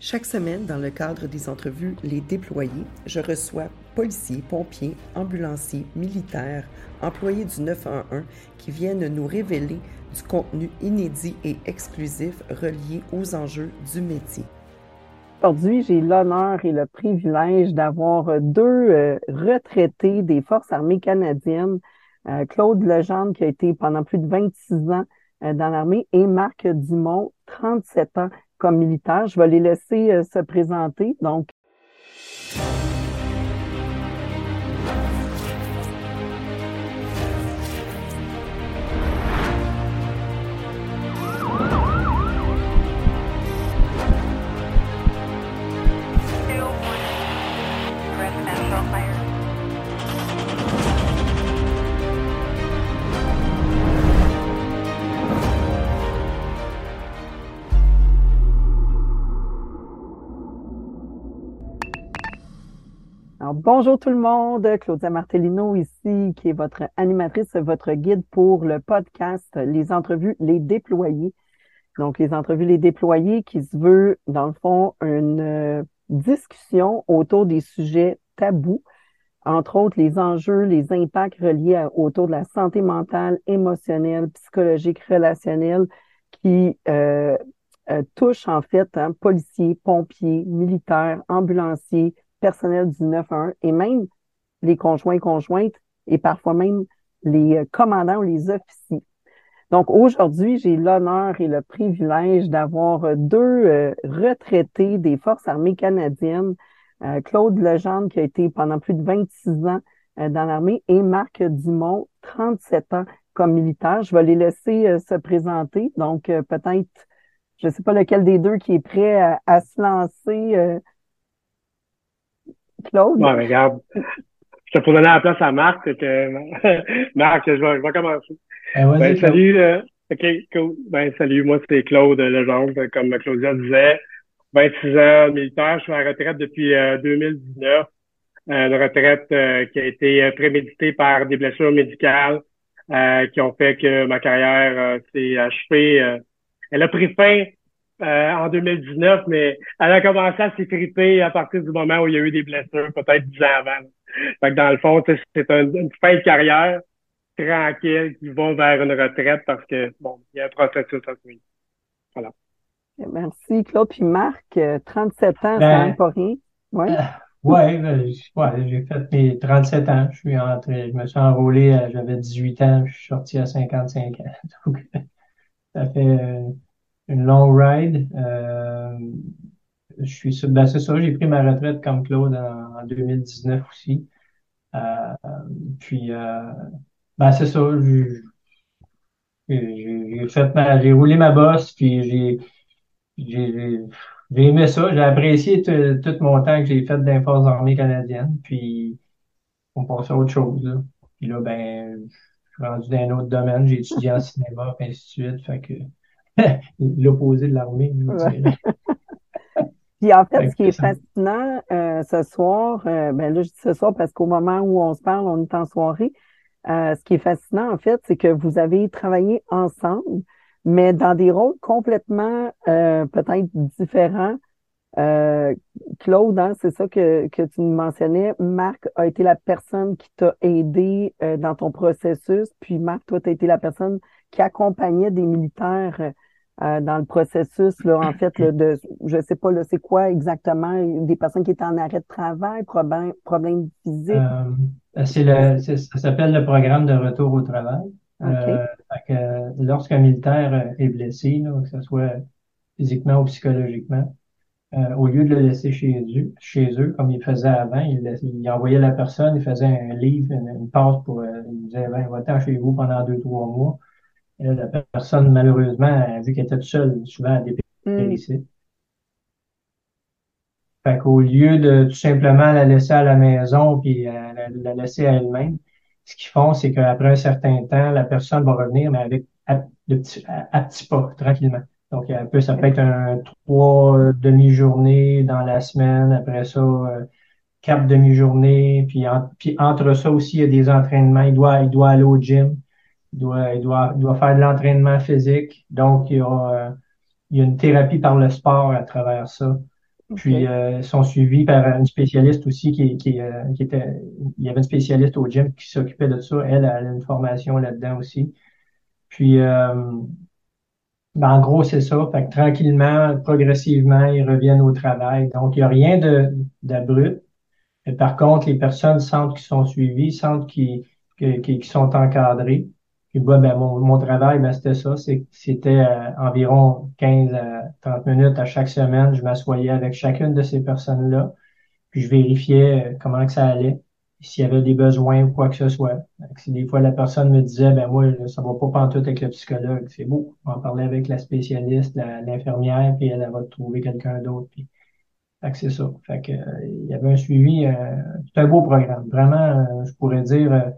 Chaque semaine, dans le cadre des entrevues Les Déployés, je reçois policiers, pompiers, ambulanciers, militaires, employés du 911 qui viennent nous révéler du contenu inédit et exclusif relié aux enjeux du métier. Aujourd'hui, j'ai l'honneur et le privilège d'avoir deux euh, retraités des Forces armées canadiennes, euh, Claude Legendre qui a été pendant plus de 26 ans euh, dans l'armée et Marc Dumont, 37 ans comme militaire. Je vais les laisser euh, se présenter. Donc, bonjour tout le monde, Claudia Martellino ici, qui est votre animatrice, votre guide pour le podcast Les entrevues, les déployés. Donc, les entrevues, les déployés qui se veut, dans le fond, une euh, discussion autour des sujets tabous, entre autres les enjeux, les impacts reliés autour de la santé mentale, émotionnelle, psychologique, relationnelle, qui euh, euh, touchent en fait hein, policiers, pompiers, militaires, ambulanciers, personnel du 911 et même les conjoints conjointes et parfois même les euh, commandants ou les officiers. Donc aujourd'hui, j'ai l'honneur et le privilège d'avoir euh, deux euh, retraités des Forces armées canadiennes, Claude Legendre qui a été pendant plus de 26 ans dans l'armée et Marc Dumont, 37 ans comme militaire. Je vais les laisser se présenter. Donc peut-être, je ne sais pas lequel des deux qui est prêt à, à se lancer Claude? Ouais, regarde. Je te pour donner la place à Marc, que Marc, je vais, je vais commencer. Eh, ben, salut, euh, OK, cool. Ben, salut, moi, c'est Claude Legendre, comme Claudia disait. 26 ans militaire, je suis en retraite depuis 2019. Euh, euh, une retraite qui a été préméditée par des blessures médicales qui ont fait que ma carrière s'est achevée. elle a pris fin euh, en 2019, mais elle a commencé à s'effriter à partir du moment où il y a eu des blessures, peut-être dix ans avant. Fait que dans le fond, c'est une fin de carrière tranquille qui va vers une retraite parce que, bon, il y a un processus à suivre. Voilà. Merci, Claude. Puis Marc, 37 euh, ans, ben, pas rien. Ouais. Euh, ouais, ben, ouais j'ai fait mes 37 ans. Je suis entré, je me suis enrôlé, j'avais 18 ans, je suis sorti à 55 ans. Donc, ça fait une long ride. Euh, je suis ben c'est ça, j'ai pris ma retraite comme Claude en, 2019 aussi. Euh, puis euh, ben c'est ça, j'ai fait ma, j'ai roulé ma bosse, puis j'ai j'ai j'ai aimé ça, j'ai apprécié tout mon temps que j'ai fait dans les forces armées canadiennes, puis on passe à autre chose. Là. Puis là, ben, je suis rendu dans un autre domaine, j'ai étudié en cinéma, et ainsi de suite, fait que l'opposé de l'armée. Puis en fait, ce qui est fascinant euh, ce soir, euh, ben là je dis ce soir parce qu'au moment où on se parle, on est en soirée. Euh, ce qui est fascinant en fait, c'est que vous avez travaillé ensemble, mais dans des rôles complètement peut-être différents. Claude, hein, c'est ça que, que tu nous mentionnais. Marc a été la personne qui t'a aidé dans ton processus, puis Marc, toi, tu as été la personne qui accompagnait des militaires euh, dans le processus, là, en fait, là, de, je sais pas, là, c'est quoi exactement, des personnes qui étaient en arrêt de travail, problème, problème physique? Euh, c'est le, ça s'appelle le programme de retour au travail. Euh, lorsqu'un militaire est blessé, là, que ce soit physiquement ou psychologiquement, euh, au lieu de le laisser chez eux, chez eux comme il faisait avant, il, il envoyait la personne, il faisait un livre, une, passe pour, il disait, ben, va-t'en chez vous pendant deux, trois mois la personne, malheureusement, vu qu'elle était toute seule, souvent, elle dépérissait. Mm. Fait qu'au lieu de tout simplement la laisser à la maison puis euh, la, laisser à elle-même, ce qu'ils font, c'est qu'après un certain temps, la personne va revenir, mais avec à, de petits, à, petits pas, tranquillement. Donc, peu, ça peut être un trois demi-journées dans la semaine, après ça, euh, quatre demi-journées, puis, puis entre ça aussi, il y a des entraînements. Il doit, il doit aller au gym. Il doit, il doit, il doit faire de l'entraînement physique. Donc, il y, a, euh, il y a une thérapie par le sport à travers ça. Puis euh, ils sont suivis par une spécialiste aussi qui, qui, euh, qui, était. Il y avait une spécialiste au gym qui s'occupait de ça. Elle, elle a une formation là-dedans aussi. Puis euh, ben, en gros, c'est ça. Fait que tranquillement, progressivement, ils reviennent au travail. Donc, il n'y a rien de d'abrupt. Par contre, les personnes sentent qu'ils sont suivis, sentent qu'ils qu'ils sont encadrés. Puis ben, mon, mon travail, ben, c'était ça. C'était euh, environ 15 à 30 minutes à chaque semaine. Je m'assoyais avec chacune de ces personnes-là. Puis je vérifiais euh, comment que ça allait, s'il y avait des besoins ou quoi que ce soit. Si des fois la personne me disait, ben moi, ça va pas pantoute avec le psychologue, c'est beau. On va parler avec la spécialiste, l'infirmière, puis elle, va trouver quelqu'un d'autre. Puis... Fait que c'est ça. Fait que, euh, il y avait un suivi, c'est un beau programme. Vraiment, je pourrais dire,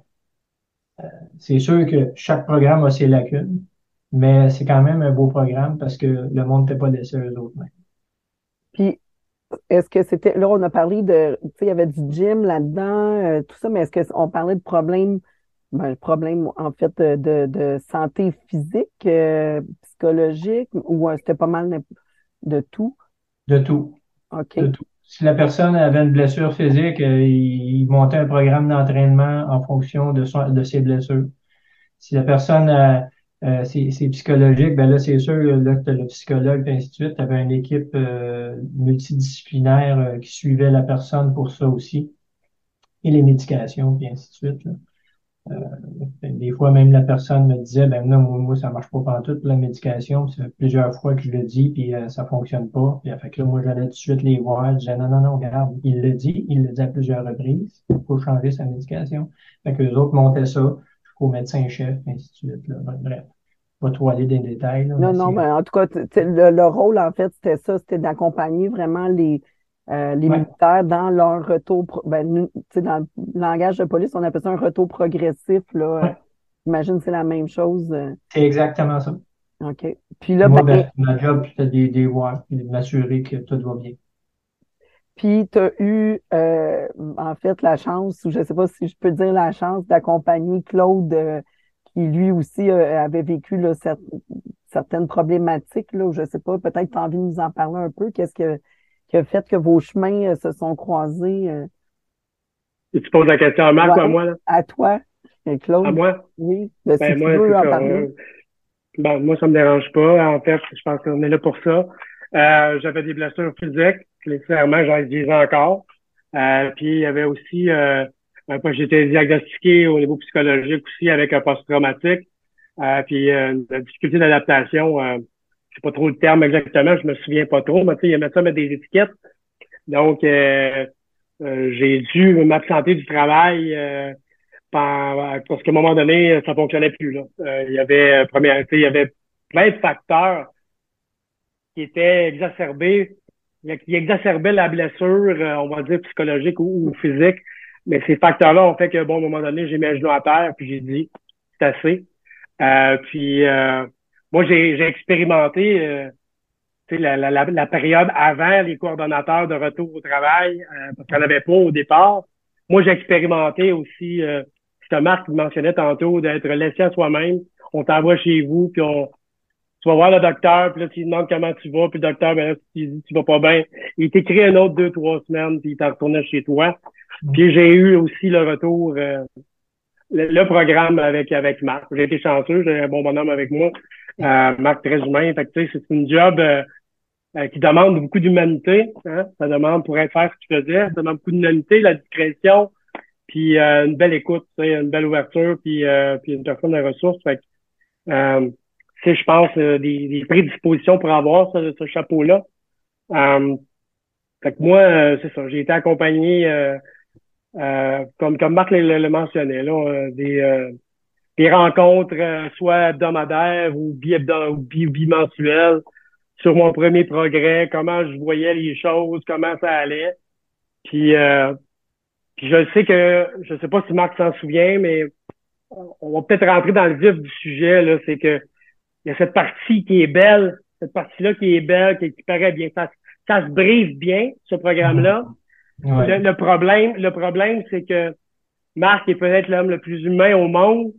c'est sûr que chaque programme a ses lacunes, mais c'est quand même un beau programme parce que le monde n'était pas laissé eux autres. Puis, est-ce que c'était, là, on a parlé de, tu sais, il y avait du gym là-dedans, euh, tout ça, mais est-ce qu'on parlait de problèmes, ben, problème, en fait, de, de santé physique, euh, psychologique, ou euh, c'était pas mal de tout? De tout. OK. De tout si la personne avait une blessure physique, euh, il, montait un programme d'entraînement en fonction de, son, de ses blessures. Si la personne a, euh, c'est psychologique, ben là, c'est sûr, là, as le psychologue, et ainsi de suite. Tu une équipe euh, multidisciplinaire qui suivait la personne pour ça aussi. Et les médications, puis ainsi de suite. Là. Euh, des fois, même la personne me disait, ben non, moi, ça marche pas pour toute la médication. C'est plusieurs fois que je le dis, puis euh, ça fonctionne pas. Puis, fait que là, moi, j'allais tout de suite les voir. Je disais, non, non, non, regarde, il le dit, il le dit à plusieurs reprises. Il faut changer sa médication. Fait que les autres montaient ça jusqu'au médecin-chef, ainsi de suite. Là. Bref, pas trop aller dans les détails. non, non, mais en tout cas, le, rôle, en fait, c'était ça, c'était d'accompagner vraiment les, euh, les militaires dans leur retour, ben, dans le langage de police, on appelle ça un retour progressif. Là. J'imagine que c'est la même chose. Euh. C'est exactement ça. OK. Puis là, Moi, ben, ma job, c'était des, des voir, m'assurer que tout va bien. Puis tu as eu, euh, en fait, la chance, ou je ne sais pas si je peux dire la chance, d'accompagner Claude, qui lui aussi avait vécu là, certaines problématiques. Là, je ne sais pas, peut-être tu as envie de nous en parler un peu. Qu'est-ce que qui a fait que vos chemins euh, se sont croisés? Euh? Et tu poses la question à Marc ou à moi? Là? À toi, Claude. À moi? Oui. Ben, ben moi, tu en parler. Euh, ben, moi, ça me dérange pas. En fait, je pense qu'on est là pour ça. Euh, j'avais des blessures physiques. Nécessairement, j'en ai encore. Euh, puis, il y avait aussi... Euh, j'étais diagnostiqué au niveau psychologique aussi avec un post-traumatique. puis, euh, la difficulté d'adaptation sais pas trop le terme exactement, je me souviens pas trop, mais tu sais, il aimait ça mettre des étiquettes. Donc, euh, euh, j'ai dû m'absenter du travail euh, parce qu'à un moment donné, ça fonctionnait plus. Là. il y avait première, il y avait plein de facteurs qui étaient exacerbés, qui exacerbaient la blessure, on va dire psychologique ou, physique. Mais ces facteurs-là ont fait que, bon, à un moment donné, j'ai mis un genou à terre, puis j'ai dit, c'est assez. puis moi, j'ai expérimenté euh, la, la, la, période avant les coordonnateurs de retour au travail, euh, parce qu'on n'avait pas au départ. Moi, j'ai expérimenté aussi euh, ce que mentionnait tantôt, d'être laissé à soi-même. On t'envoie chez vous, puis on tu vas voir le docteur, puis là, tu lui demandes comment tu vas, puis le docteur, ben là, tu dis tu vas pas bien. Il t'écrit un autre deux, trois semaines, puis il t'en retourné chez toi. Puis j'ai eu aussi le retour, euh, le, programme avec avec Marc. J'ai été chanceux, j'ai un bon bonhomme avec moi. Euh, Marc très humain. Que, c'est une job euh, euh, qui demande beaucoup d'humanité. Hein? Ça demande pour être faire ce qu'il faisait, ça demande beaucoup d'humanité, la discrétion, puis une belle écoute, une belle ouverture, puis, puis une personne de ressources. Fait que, c'est, je pense, des, des, prédispositions pour avoir ce, ce chapeau-là. fait que moi, c'est ça, j'ai été accompagné, comme, comme Marc le, le mentionnait, là, des des rencontres euh, soit hebdomadaires ou, bimensuelles sur mon premier progrès, comment je voyais les choses, comment ça allait. Puis, euh, puis je sais que, je sais pas si Marc s'en souvient, mais on va peut-être rentrer dans le vif du sujet, là, c'est que il y a cette partie qui est belle, cette partie-là qui est belle, qui, paraît bien. Ça, ça se brise bien, ce programme-là. Le, problème, le problème, c'est que Marc est peut-être l'homme le plus humain au monde,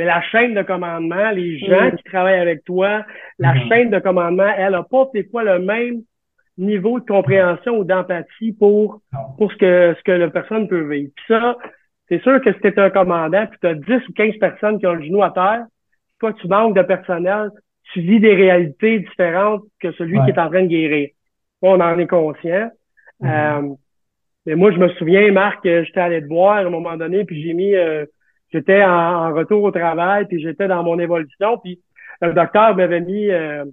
mais la chaîne de commandement, les gens mm. qui travaillent avec toi, la mm. chaîne de commandement, elle n'a pas des fois le même niveau de compréhension ou d'empathie pour, pour ce que, ce que la personne peut vivre. Puis ça, c'est sûr que si t'es un commandant, puis tu as 10 ou 15 personnes qui ont le genou à terre, toi, tu manques de personnel, tu vis des réalités différentes que celui qui est en train de guérir. On en est conscient. Mm-hmm. Euh, mais moi, je me souviens, Marc, j'étais allé te voir à un moment donné, puis j'ai mis, euh, j'étais en, retour au travail, puis j'étais dans mon évolution, puis le docteur m'avait mis, euh,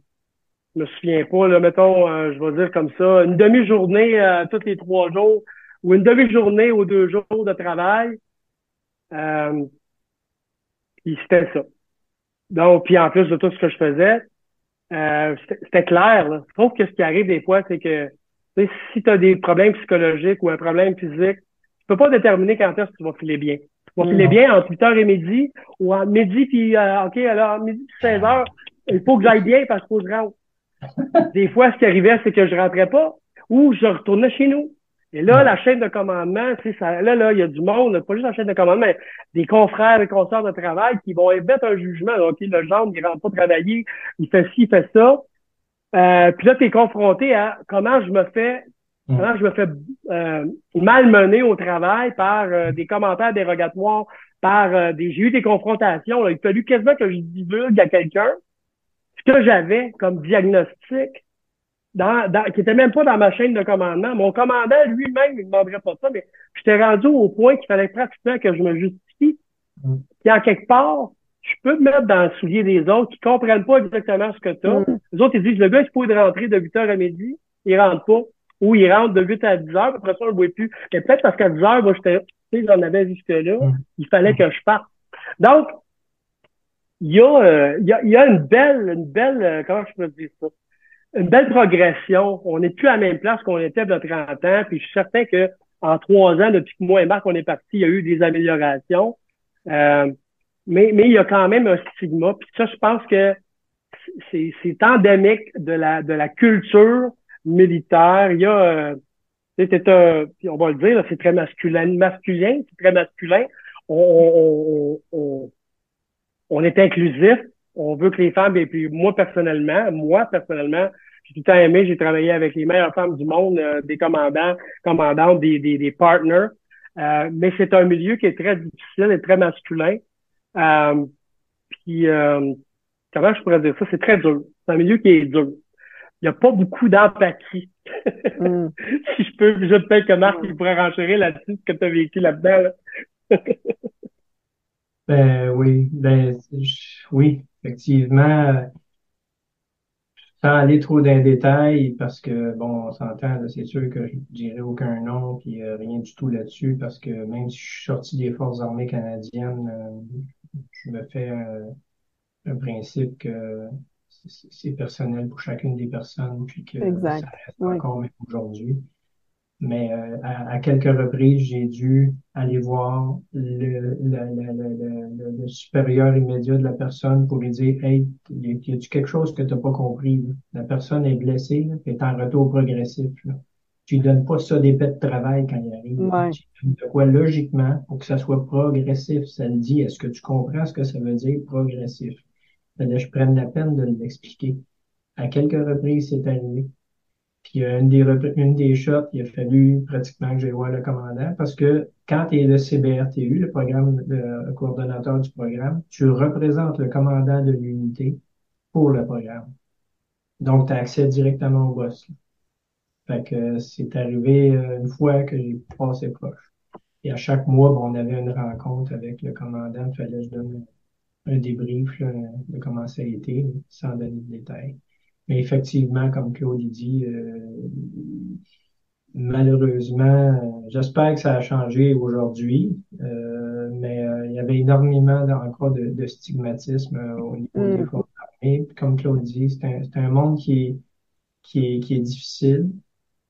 je me souviens pas, là, mettons, euh, je vais dire comme ça, une demi-journée euh, tous les trois jours, ou une demi-journée aux deux jours de travail. Euh, puis c'était ça. Donc, puis en plus de tout ce que je faisais, euh, c'était clair. Là. Je trouve que ce qui arrive des fois, c'est que si tu as des problèmes psychologiques ou un problème physique, tu peux pas déterminer quand est-ce que tu vas filer bien. Tu vas filer bien entre 8h et midi, ou entre midi puis euh, OK, alors midi puis 16h, il faut que j'aille bien parce qu'il faut que je rentre. Des fois, ce qui arrivait, c'est que je rentrais pas ou je retournais chez nous. Et là, la chaîne de commandement, ça, là, là, il y a du monde, pas juste la chaîne de commandement, mais des confrères et consorts de travail qui vont émettre un jugement. OK, le genre, il rentre pas travailler, il fait ci, il fait ça. Euh, puis là, tu es confronté à comment je me fais mm. comment je me fais euh, malmener au travail par euh, des commentaires dérogatoires, par euh, des. J'ai eu des confrontations. Là. Il a fallu quasiment que je divulgue à quelqu'un ce que j'avais comme diagnostic dans, dans, qui était même pas dans ma chaîne de commandement. Mon commandant lui-même, il ne demanderait pas ça, mais j'étais rendu au point qu'il fallait pratiquement que je me justifie. Mm. Puis en quelque part, je peux me mettre dans le soulier des autres qui comprennent pas exactement ce que tu as. Mm. Les autres, ils disent, le gars, il faut rentrer de 8 h à midi, il rentre pas. Ou il rentre de 8 à 10 heures, après ça, on le voit plus. Mais peut-être parce qu'à 10 heures, moi, j'étais, tu sais, j'en avais jusque-là, mm. il fallait que je parte. Donc, il y a, euh, il y a, il y a une belle, une belle, euh, comment je peux dire ça? Une belle progression. On n'est plus à la même place qu'on était il y a 30 ans, puis je suis certain que en trois ans, depuis que moi et Marc, on est parti, il y a eu des améliorations. Euh, mais, mais il y a quand même un stigma. Puis ça, je pense que c'est endémique de la, de la culture militaire. Il y a, euh, c'est un, on va le dire, c'est très masculin, masculin, c'est très masculin. On, on, on, on, est inclusif. On veut que les femmes, et puis moi personnellement, moi personnellement, j'ai tout le temps aimé, j'ai travaillé avec les meilleures femmes du monde, euh, des commandants, commandantes, des, des, des partners. Euh, mais c'est un milieu qui est très difficile et très masculin. Euh, puis, euh, comment je pourrais dire ça? C'est très dur. C'est un milieu qui est dur. Il n'y a pas beaucoup d'empathie. Mm. si je peux, je peut-être que Marc il pourrait renchérir là-dessus, ce que tu as vécu là-dedans. ben oui, ben oui, effectivement. Sans aller trop dans les détails, parce que, bon, on s'entend, c'est sûr que je dirais aucun nom, puis euh, rien du tout là-dessus, parce que même si je suis sorti des Forces armées canadiennes, euh, je me fais un, principe que c'est personnel pour chacune des personnes, puis que ça reste encore même aujourd'hui. Mais euh, à, quelques reprises, j'ai dû aller voir le, le, le, supérieur immédiat de la personne pour lui dire Hey, y a-tu quelque chose que tu n'as pas compris? La personne est blessée, là, est en retour progressif. Là tu lui donnes pas ça des de travail quand il arrive. Ouais. de quoi logiquement, pour que ça soit progressif, ça le dit. Est-ce que tu comprends ce que ça veut dire progressif? Que je prenne la peine de l'expliquer. À quelques reprises, c'est arrivé. Puis une des, une des shots, il a fallu pratiquement que j'aille voir le commandant parce que quand tu es le CBRTU, le programme le coordonnateur du programme, tu représentes le commandant de l'unité pour le programme. Donc, tu as accès directement au boss. Fait que c'est arrivé euh, une fois que j'ai passé proche. Et à chaque mois, on avait une rencontre avec le commandant. Il fallait que je donne un débrief de comment ça a été, sans donner de détails. Mais effectivement, comme Claude dit, euh, malheureusement, euh, j'espère que ça a changé aujourd'hui, mais il y avait énormément encore de, de stigmatisme au niveau des mm. forces armées. Comme Claude dit, c'est un, un, monde qui est, qui est, qui est difficile.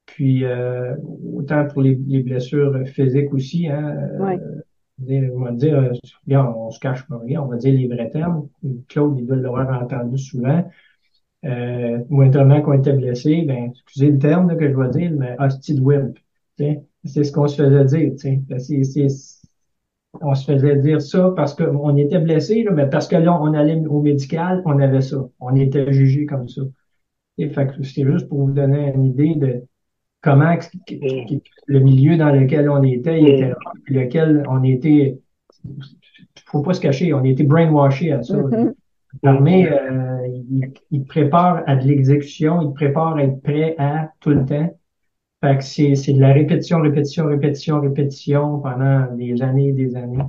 Puis euh, autant pour les, blessures physiques aussi, hein, euh, on va dire, euh, on se cache pas rien, on va dire les vrais termes. Claude, il doit l'avoir entendu souvent. Euh, moindrement qu'on était blessé, ben, excusez le terme que je vais dire, mais hostie de wimp. C'est ce qu'on se faisait dire. Ben, c'est, on se faisait dire ça parce qu'on était blessé, mais parce que là, on allait au médical, on avait ça. On était jugé comme ça. Fait c'était juste pour vous donner une idée de comment le milieu dans lequel on était, il était lequel on était, faut pas se cacher, on était brainwashé à ça. Mm-hmm. L'armée, euh, il, il, prépare à de l'exécution, il prépare à être prêt à tout le temps. Fait que c'est, c'est de la répétition, répétition, répétition, répétition pendant des années et des années.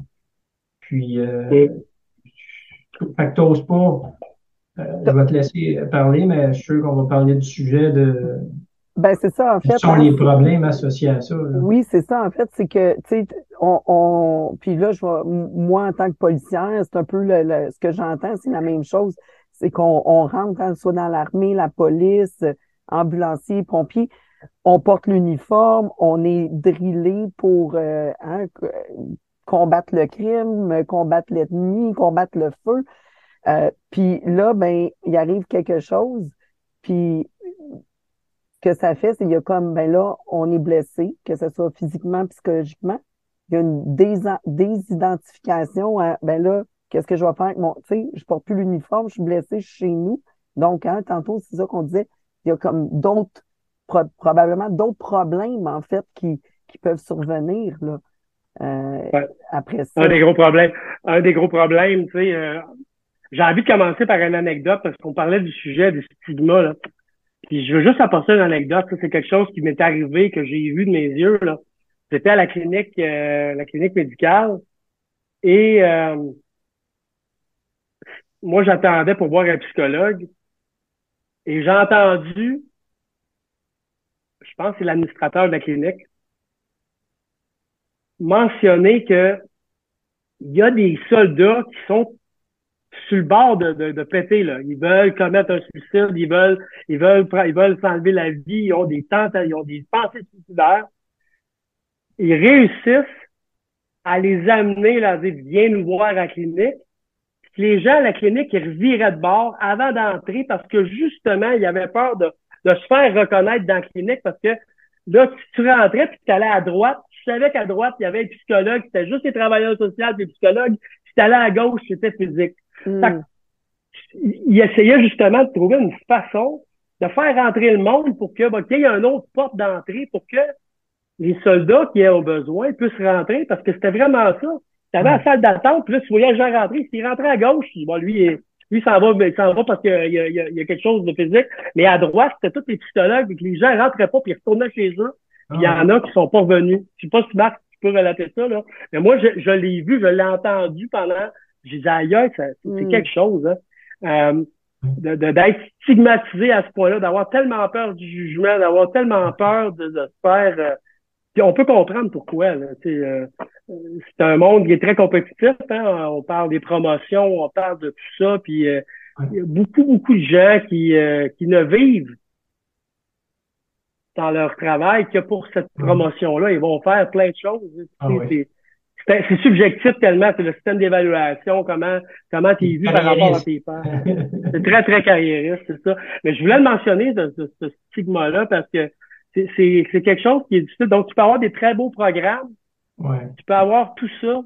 Puis, euh, fait que t'oses pas. Euh, je vais te laisser parler, mais je suis sûr qu'on va parler du sujet de. Ben, c'est ça, en fait. Quels sont hein. les problèmes associés à ça? Oui, c'est ça, en fait, c'est que, tu sais, on, on, puis là, je vois, moi, en tant que policière, c'est un peu le, ce que j'entends, c'est la même chose. C'est qu'on on rentre, hein, soit dans l'armée, la police, ambulancier, pompier, on porte l'uniforme, on est drillé pour euh, hein, combattre le crime, combattre l'ethnie, combattre le feu. Euh, puis là, ben, il arrive quelque chose, puis que ça fait, c'est qu'il y a comme, ben là, on est blessé, que ce soit physiquement, psychologiquement. Il y a une désidentification à, ben là, qu'est-ce que je vais faire avec mon, tu sais, je porte plus l'uniforme, je suis blessé, je suis chez nous. Donc, hein, tantôt, c'est ça qu'on disait, il y a comme d'autres, probablement d'autres problèmes, en fait, qui, qui peuvent survenir, là. Euh, après ça. Un des gros problèmes, un des gros problèmes, tu sais, euh, j'ai envie de commencer par une anecdote parce qu'on parlait du sujet du stigma, là. Puis je veux juste apporter une anecdote. C'est quelque chose qui m'est arrivé, que j'ai vu de mes yeux. Là. J'étais à la clinique, euh, la clinique médicale. Et euh, moi, j'attendais pour voir un psychologue. Et j'ai entendu, je pense que c'est l'administrateur de la clinique, mentionner que il y a des soldats qui sont sur le bord de, de, de, péter là. Ils veulent commettre un suicide, ils veulent, ils veulent, ils veulent s'enlever la vie, ils ont des tentes, ils ont des pensées suicidaires. Ils réussissent à les amener là, dire viens nous voir à la clinique. Puis les gens à la clinique ils reviraient de bord avant d'entrer parce que justement ils avaient peur de, de se faire reconnaître dans la clinique parce que là tu rentrais puis tu allais à droite, tu savais qu'à droite il y avait un psychologue, c'était juste les travailleurs sociaux, les psychologues. Tu allais à gauche, c'était physique. Il essayait justement de trouver une façon de faire rentrer le monde pour que bah, qu'il y ait une autre porte d'entrée pour que les soldats qui aient besoin puissent rentrer parce que c'était vraiment ça. Tu avais la hmm. salle d'attente, puis là, tu voyais les gens rentrer. S'il rentrait à gauche, bon, lui, lui, s'en va, il s'en va parce qu'il y, a, y, a, quelque chose de physique. Mais à droite, c'était tous les psychologues, que les gens rentraient pas, puis ils retournaient chez eux. Il y ah en a qui sont pas venus. Je sais pas si Marc, tu peux relater ça, là. Mais moi, je, je l'ai vu, je l'ai entendu pendant j'ai dit, aïe, c'est hmm. quelque chose, hein. Euh, de, d'être stigmatisé à ce point-là, d'avoir tellement peur du jugement, d'avoir tellement peur de, de se faire. Euh, puis on peut comprendre pourquoi. Là, euh, c'est un monde qui est très compétitif. Hein? On parle des promotions, on parle de tout ça. Puis euh, il y a beaucoup, beaucoup de gens qui, qui ne vivent dans leur travail que pour cette promotion-là. Ils vont faire plein de choses. Ah c'est subjectif tellement, c'est le système d'évaluation, comment comment tu es vu par rapport à tes pairs. c'est très, très carriériste, c'est ça. Mais je voulais le mentionner, ce, ce, stigma-là, parce que c'est quelque chose qui est difficile. Donc, tu peux avoir des très beaux programmes, tu peux avoir tout ça,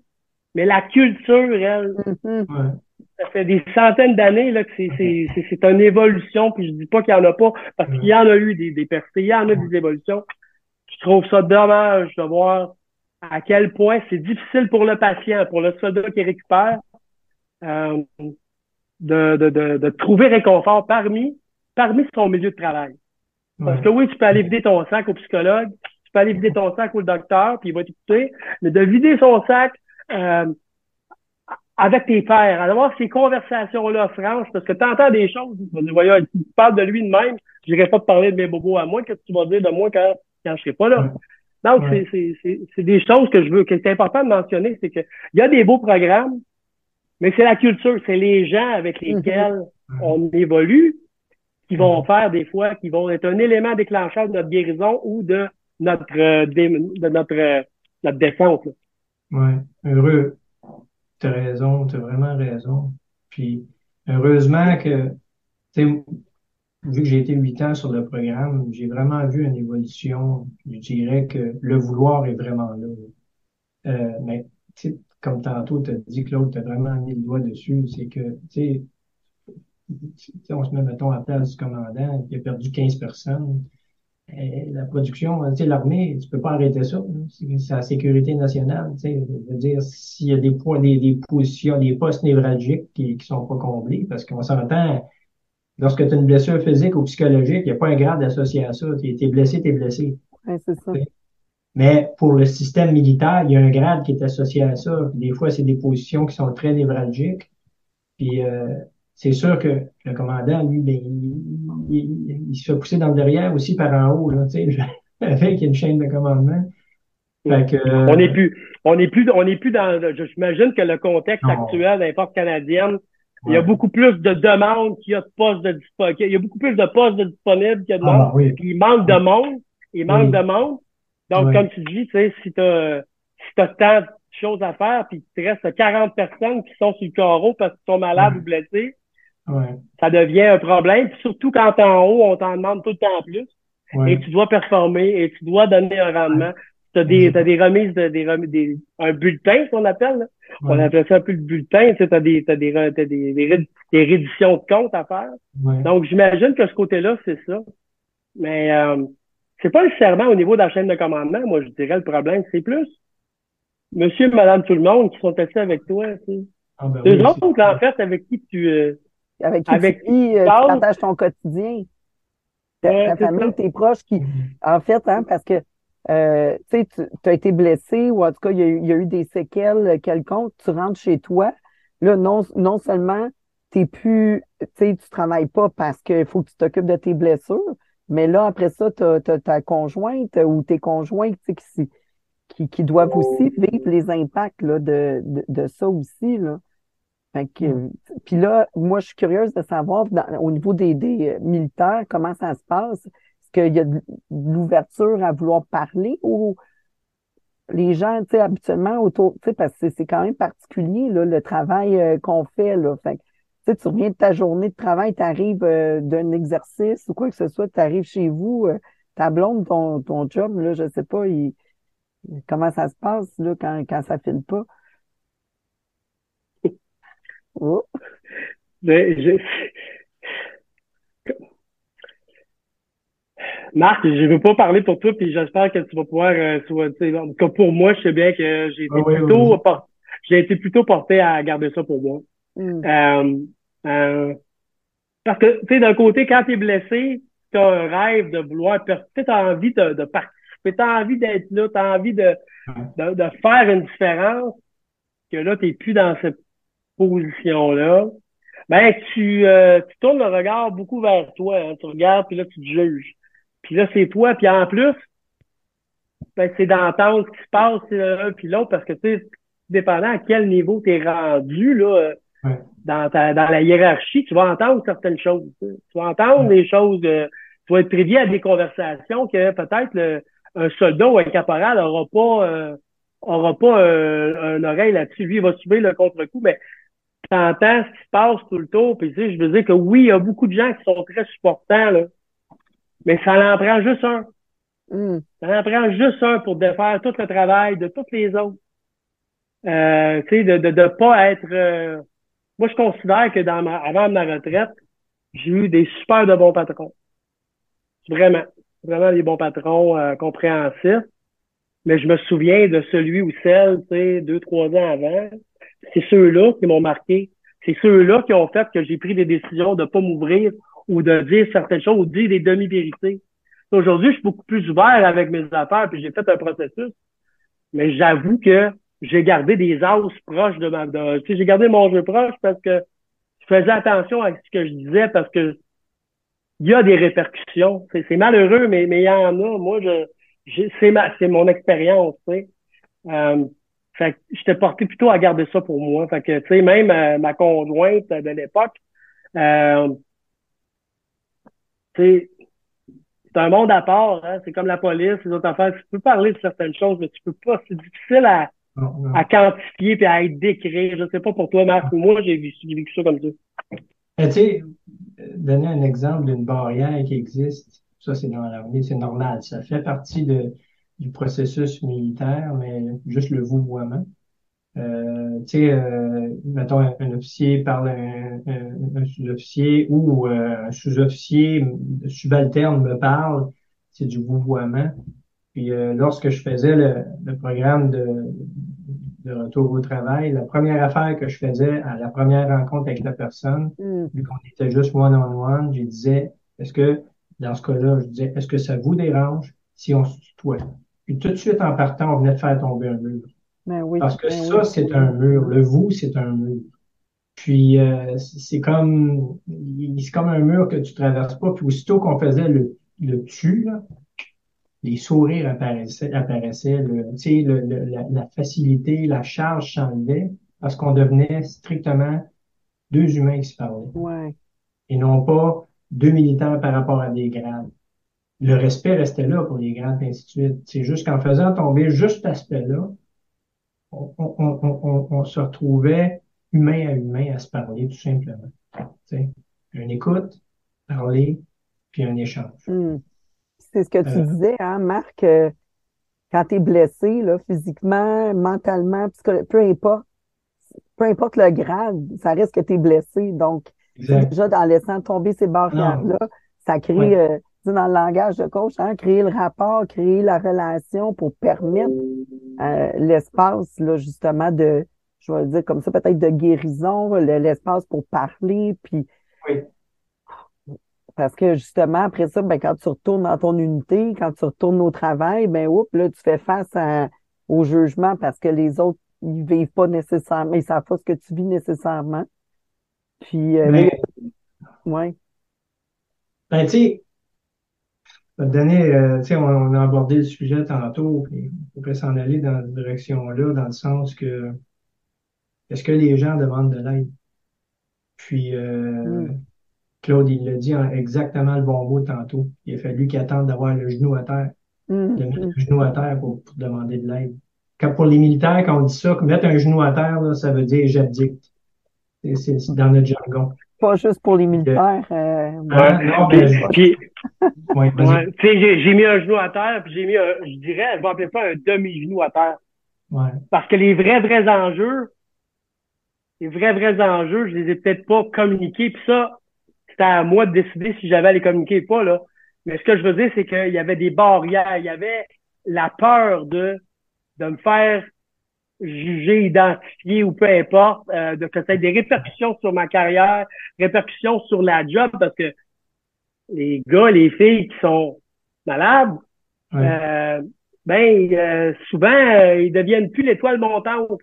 mais la culture, elle, mm-hmm. ça fait des centaines d'années là que c'est une évolution, puis je dis pas qu'il y en a pas, parce qu'il y en a eu des, des percées, il y en a des évolutions. Je trouve ça dommage de voir à quel point c'est difficile pour le patient, pour le soldat qui récupère, euh, de, de, de, de, trouver réconfort parmi, parmi son milieu de travail. Parce que oui, tu peux aller vider ton sac au psychologue, tu peux aller vider ton sac au docteur, puis il va t'écouter, mais de vider son sac euh, avec tes pères, avoir ces conversations-là franches, parce que tu entends des choses, tu vas dire, voyons, tu parles de lui de même, je n'irai pas te parler de mes bobos à moi, qu'est-ce que tu vas dire de moi quand, quand je serai pas là? Donc, c'est des choses que je veux, que c'est important de mentionner, c'est qu'il y a des beaux programmes, mais c'est la culture, c'est les gens avec mm-hmm. lesquels on évolue qui vont mm-hmm. faire des fois, qui vont être un élément déclencheur de notre guérison ou de notre euh, de notre euh, notre défense. Oui, heureux. Tu as raison, tu as vraiment raison. Puis heureusement que vu que j'ai été huit ans sur le programme, j'ai vraiment vu une évolution. Je dirais que le vouloir est vraiment là. Euh, mais comme tantôt, tu as dit, Claude, tu as vraiment mis le doigt dessus, c'est que, tu sais, on se met, mettons, à place du commandant qui a perdu 15 personnes. Et la production, tu sais, l'armée, tu peux pas arrêter ça. C'est la sécurité nationale. Tu sais, je veux dire, s'il y a des points, des, des positions, des postes névralgiques qui, qui sont pas comblés, parce qu'on s'entend, lorsque tu as une blessure physique ou psychologique, il n'y a pas un grade associé à ça. Tu es, blessé, tu es blessé. Ouais, c'est ça. Mais pour le système militaire, il y a un grade qui est associé à ça. Des fois, c'est des positions qui sont très névralgiques. Puis euh, c'est sûr que le commandant, lui, ben, il, se fait pousser dans le derrière aussi par en haut, là, avec une chaîne de commandement. Fait que, on n'est plus, on n'est plus, on n'est plus dans. J'imagine que le contexte actuel de l'importe canadienne, il y a beaucoup plus de demandes qu'il y a de postes de disponibles. Il y a beaucoup plus de postes de disponibles qu'il y a de ah, monde. il manque de monde. Il manque de monde. Donc, comme tu dis, tu sais, si tu as, si as tant de choses à faire, puis il te reste 40 personnes qui sont sur le carreau parce qu'ils sont malades ou blessés, ça devient un problème. surtout quand t'es en haut, on t'en demande tout le temps plus. Et tu dois performer et tu dois donner un rendement. Tu as des, as des remises, de, des, des, un bulletin, qu'on appelle. Là. On appelle ça un peu le bulletin. Tu as des, t'as des, t'as des, des, des, réditions de comptes à faire. Donc, j'imagine que ce côté-là, c'est ça. Mais euh, c'est pas nécessairement au niveau de la chaîne de commandement. Moi, je dirais le problème, c'est plus monsieur, madame, tout le monde qui sont assis avec toi. Tu sais. Ah ben oui, en fait, avec qui tu... Euh, avec qui avec tu, euh, partages ton quotidien. Ta, famille, tes proches qui... En fait, hein, parce que euh, tu as été blessé ou en tout cas, il y, a, eu des séquelles quelconques, tu rentres chez toi. Là, non, non seulement t'es plus, tu sais, tu travailles pas parce qu'il faut que tu t'occupes de tes blessures, mais là, après ça, tu as, ta conjointe ou tes conjoints qui, qui, qui, doivent aussi vivre les impacts là, de, de, de, ça aussi. Là. Fait que, mm. Puis là, moi, je suis curieuse de savoir au niveau des, des militaires, comment ça se passe. Qu'il y a de, l'ouverture à vouloir parler ou les gens, tu sais, habituellement autour, tu sais, parce que c'est quand même particulier, là, le travail euh, qu'on fait, là. Fait tu tu reviens de ta journée de travail, tu arrives euh, d'un exercice ou quoi que ce soit, tu arrives chez vous, euh, ta blonde, ton, ton job, là, je sais pas, il, comment ça se passe là, quand, quand ça file pas? Oh. je... Marc, je veux pas parler pour toi, puis j'espère que tu vas pouvoir, euh, tu pour moi, je sais bien que j'ai été ah plutôt, j'ai été plutôt porté à garder ça pour moi. Mm. Euh, euh, parce que, tu sais, d'un côté, quand tu es blessé, tu as un rêve de vouloir, tu as envie de, de participer, tu as envie d'être là, tu as envie de, de, de, faire une différence, que là, tu plus dans cette position-là. Ben, tu, euh, tu tournes le regard beaucoup vers toi. Hein, tu regardes, puis là, tu te juges. Puis là, c'est toi, puis en plus, ben, c'est d'entendre ce qui se passe l'un puis l'autre, parce que, tu sais, dépendant à quel niveau tu es rendu, là, dans, ta, dans la hiérarchie, tu vas entendre certaines choses. Tu, vas entendre des choses, euh, tu vas être prévu à des conversations que peut-être un soldat ou un caporal aura pas euh, aura pas euh, un oreille là-dessus. Lui, il va subir le contre-coup, mais tu entends ce qui se passe tout le tour. Puis tu sais, je veux dire que oui, il y a beaucoup de gens qui sont très supportants, là, mais ça en prend juste un. Hmm. Ça en prend juste un pour défaire tout le travail de tous les autres. Euh, tu sais, de ne de, de pas être moi, je considère que dans ma, avant ma retraite, j'ai eu des super de bons patrons. Vraiment. Vraiment des bons patrons euh, compréhensifs. Mais je me souviens de celui ou celle, tu sais, deux, trois ans avant. C'est ceux-là qui m'ont marqué. C'est ceux-là qui ont fait que j'ai pris des décisions de pas m'ouvrir ou de dire certaines choses ou de dire des demi-vérités. Aujourd'hui, je suis beaucoup plus ouvert avec mes affaires, puis j'ai fait un processus. Mais j'avoue que j'ai gardé des as proches de ma... De, j'ai gardé mon jeu proche parce que je faisais attention à ce que je disais parce que il y a des répercussions. C'est malheureux, mais mais il y en a. Moi, je, c'est ma c'est mon expérience, tu sais. Euh, fait que j'étais porté plutôt à garder ça pour moi. Fait que, tu sais, même euh, ma conjointe de l'époque, euh, c'est un monde à part, hein? c'est comme la police, les autres affaires. Tu peux parler de certaines choses, mais tu peux pas. C'est difficile à, à quantifier puis à être décrire. Je sais pas pour toi, Marc, ou moi, j'ai vécu, ça comme ça. tu sais, donner un exemple d'une barrière qui existe, ça c'est dans l'armée, c'est normal. Ça fait partie de, du processus militaire, mais juste le vouvoiement. Euh, tu sais, euh, mettons, un, officier parle à un, sous-officier ou euh, un sous-officier subalterne me parle, c'est du vouvoiement. Puis lorsque je faisais le, programme de, de, retour au travail, la première affaire que je faisais à la première rencontre avec la personne, mm. vu qu'on était juste one-on-one, je disais, est-ce que, dans ce cas-là, je disais, est-ce que ça vous dérange si on se tutoie? Puis tout de suite, en partant, on venait de faire tomber un mur. Ben oui, Parce que ben ça, c'est un mur. Le vous, c'est un mur. Puis euh, c'est comme c'est comme un mur que tu traverses pas. Puis aussitôt qu'on faisait le, le tu, là, les sourires apparaissaient, apparaissaient le, le, le la, la, facilité, la charge s'enlevait parce qu'on devenait strictement deux humains qui se parlaient. Ouais. Et non pas deux militaires par rapport à des grades. Le respect restait là pour les grades, et ainsi de suite. C'est juste qu'en faisant tomber juste cet aspect-là, on, on, on, se retrouvait humain à humain à se parler, tout simplement. sais, Une écoute, parler, puis un échange. Hmm. C'est ce que tu euh. disais, hein, Marc, euh, quand tu es blessé, là, physiquement, mentalement, peu importe, peu importe le grade, ça reste que tu es blessé. Donc, déjà, en laissant tomber ces barrières-là, ça crée, euh, dans le langage de coach, hein, créer le rapport, créer la relation pour permettre euh, l'espace, là, justement, de, je vais dire comme ça, peut-être de guérison, l'espace pour parler, puis oui. parce que justement, après ça, ben, quand tu retournes dans ton unité, quand tu retournes au travail, ben oups, là, tu fais face au jugement parce que les autres, ils vivent pas nécessairement, ils savent pas ce que tu vis nécessairement. Puis euh, Mais... ouais. Ben, tu sais, donner, euh, tu sais, on, a abordé le sujet tantôt, puis on pourrait s'en aller dans cette direction-là, dans le sens que est-ce que les gens demandent de l'aide? Puis euh, mm. Claude, il l'a dit en exactement le bon mot tantôt. Il a fallu qu'il attende d'avoir le genou à terre, mm. de mettre le genou à terre pour, demander de l'aide. Quand pour les militaires, quand on dit ça, mettre un genou à terre, là, ça veut dire j'abdicte. C'est dans notre jargon pas juste pour les militaires. Euh, ouais, non, puis, j'ai mis un genou à terre, puis j'ai mis un, je dirais, je vais appeler ça un demi-genou à terre. Ouais. Parce que les vrais, vrais enjeux, les vrais, vrais enjeux, je les ai peut-être pas communiqués, puis ça, c'était à moi de décider si j'avais à les communiquer ou pas, là. Mais ce que je veux dire, c'est qu'il y avait des barrières, il y avait la peur de, de me faire jugé, identifié ou peu importe, euh, de que ça ait des répercussions sur ma carrière, répercussions sur la job, parce que les gars, les filles qui sont malades, euh, ben euh, souvent euh, ils deviennent plus l'étoile montante.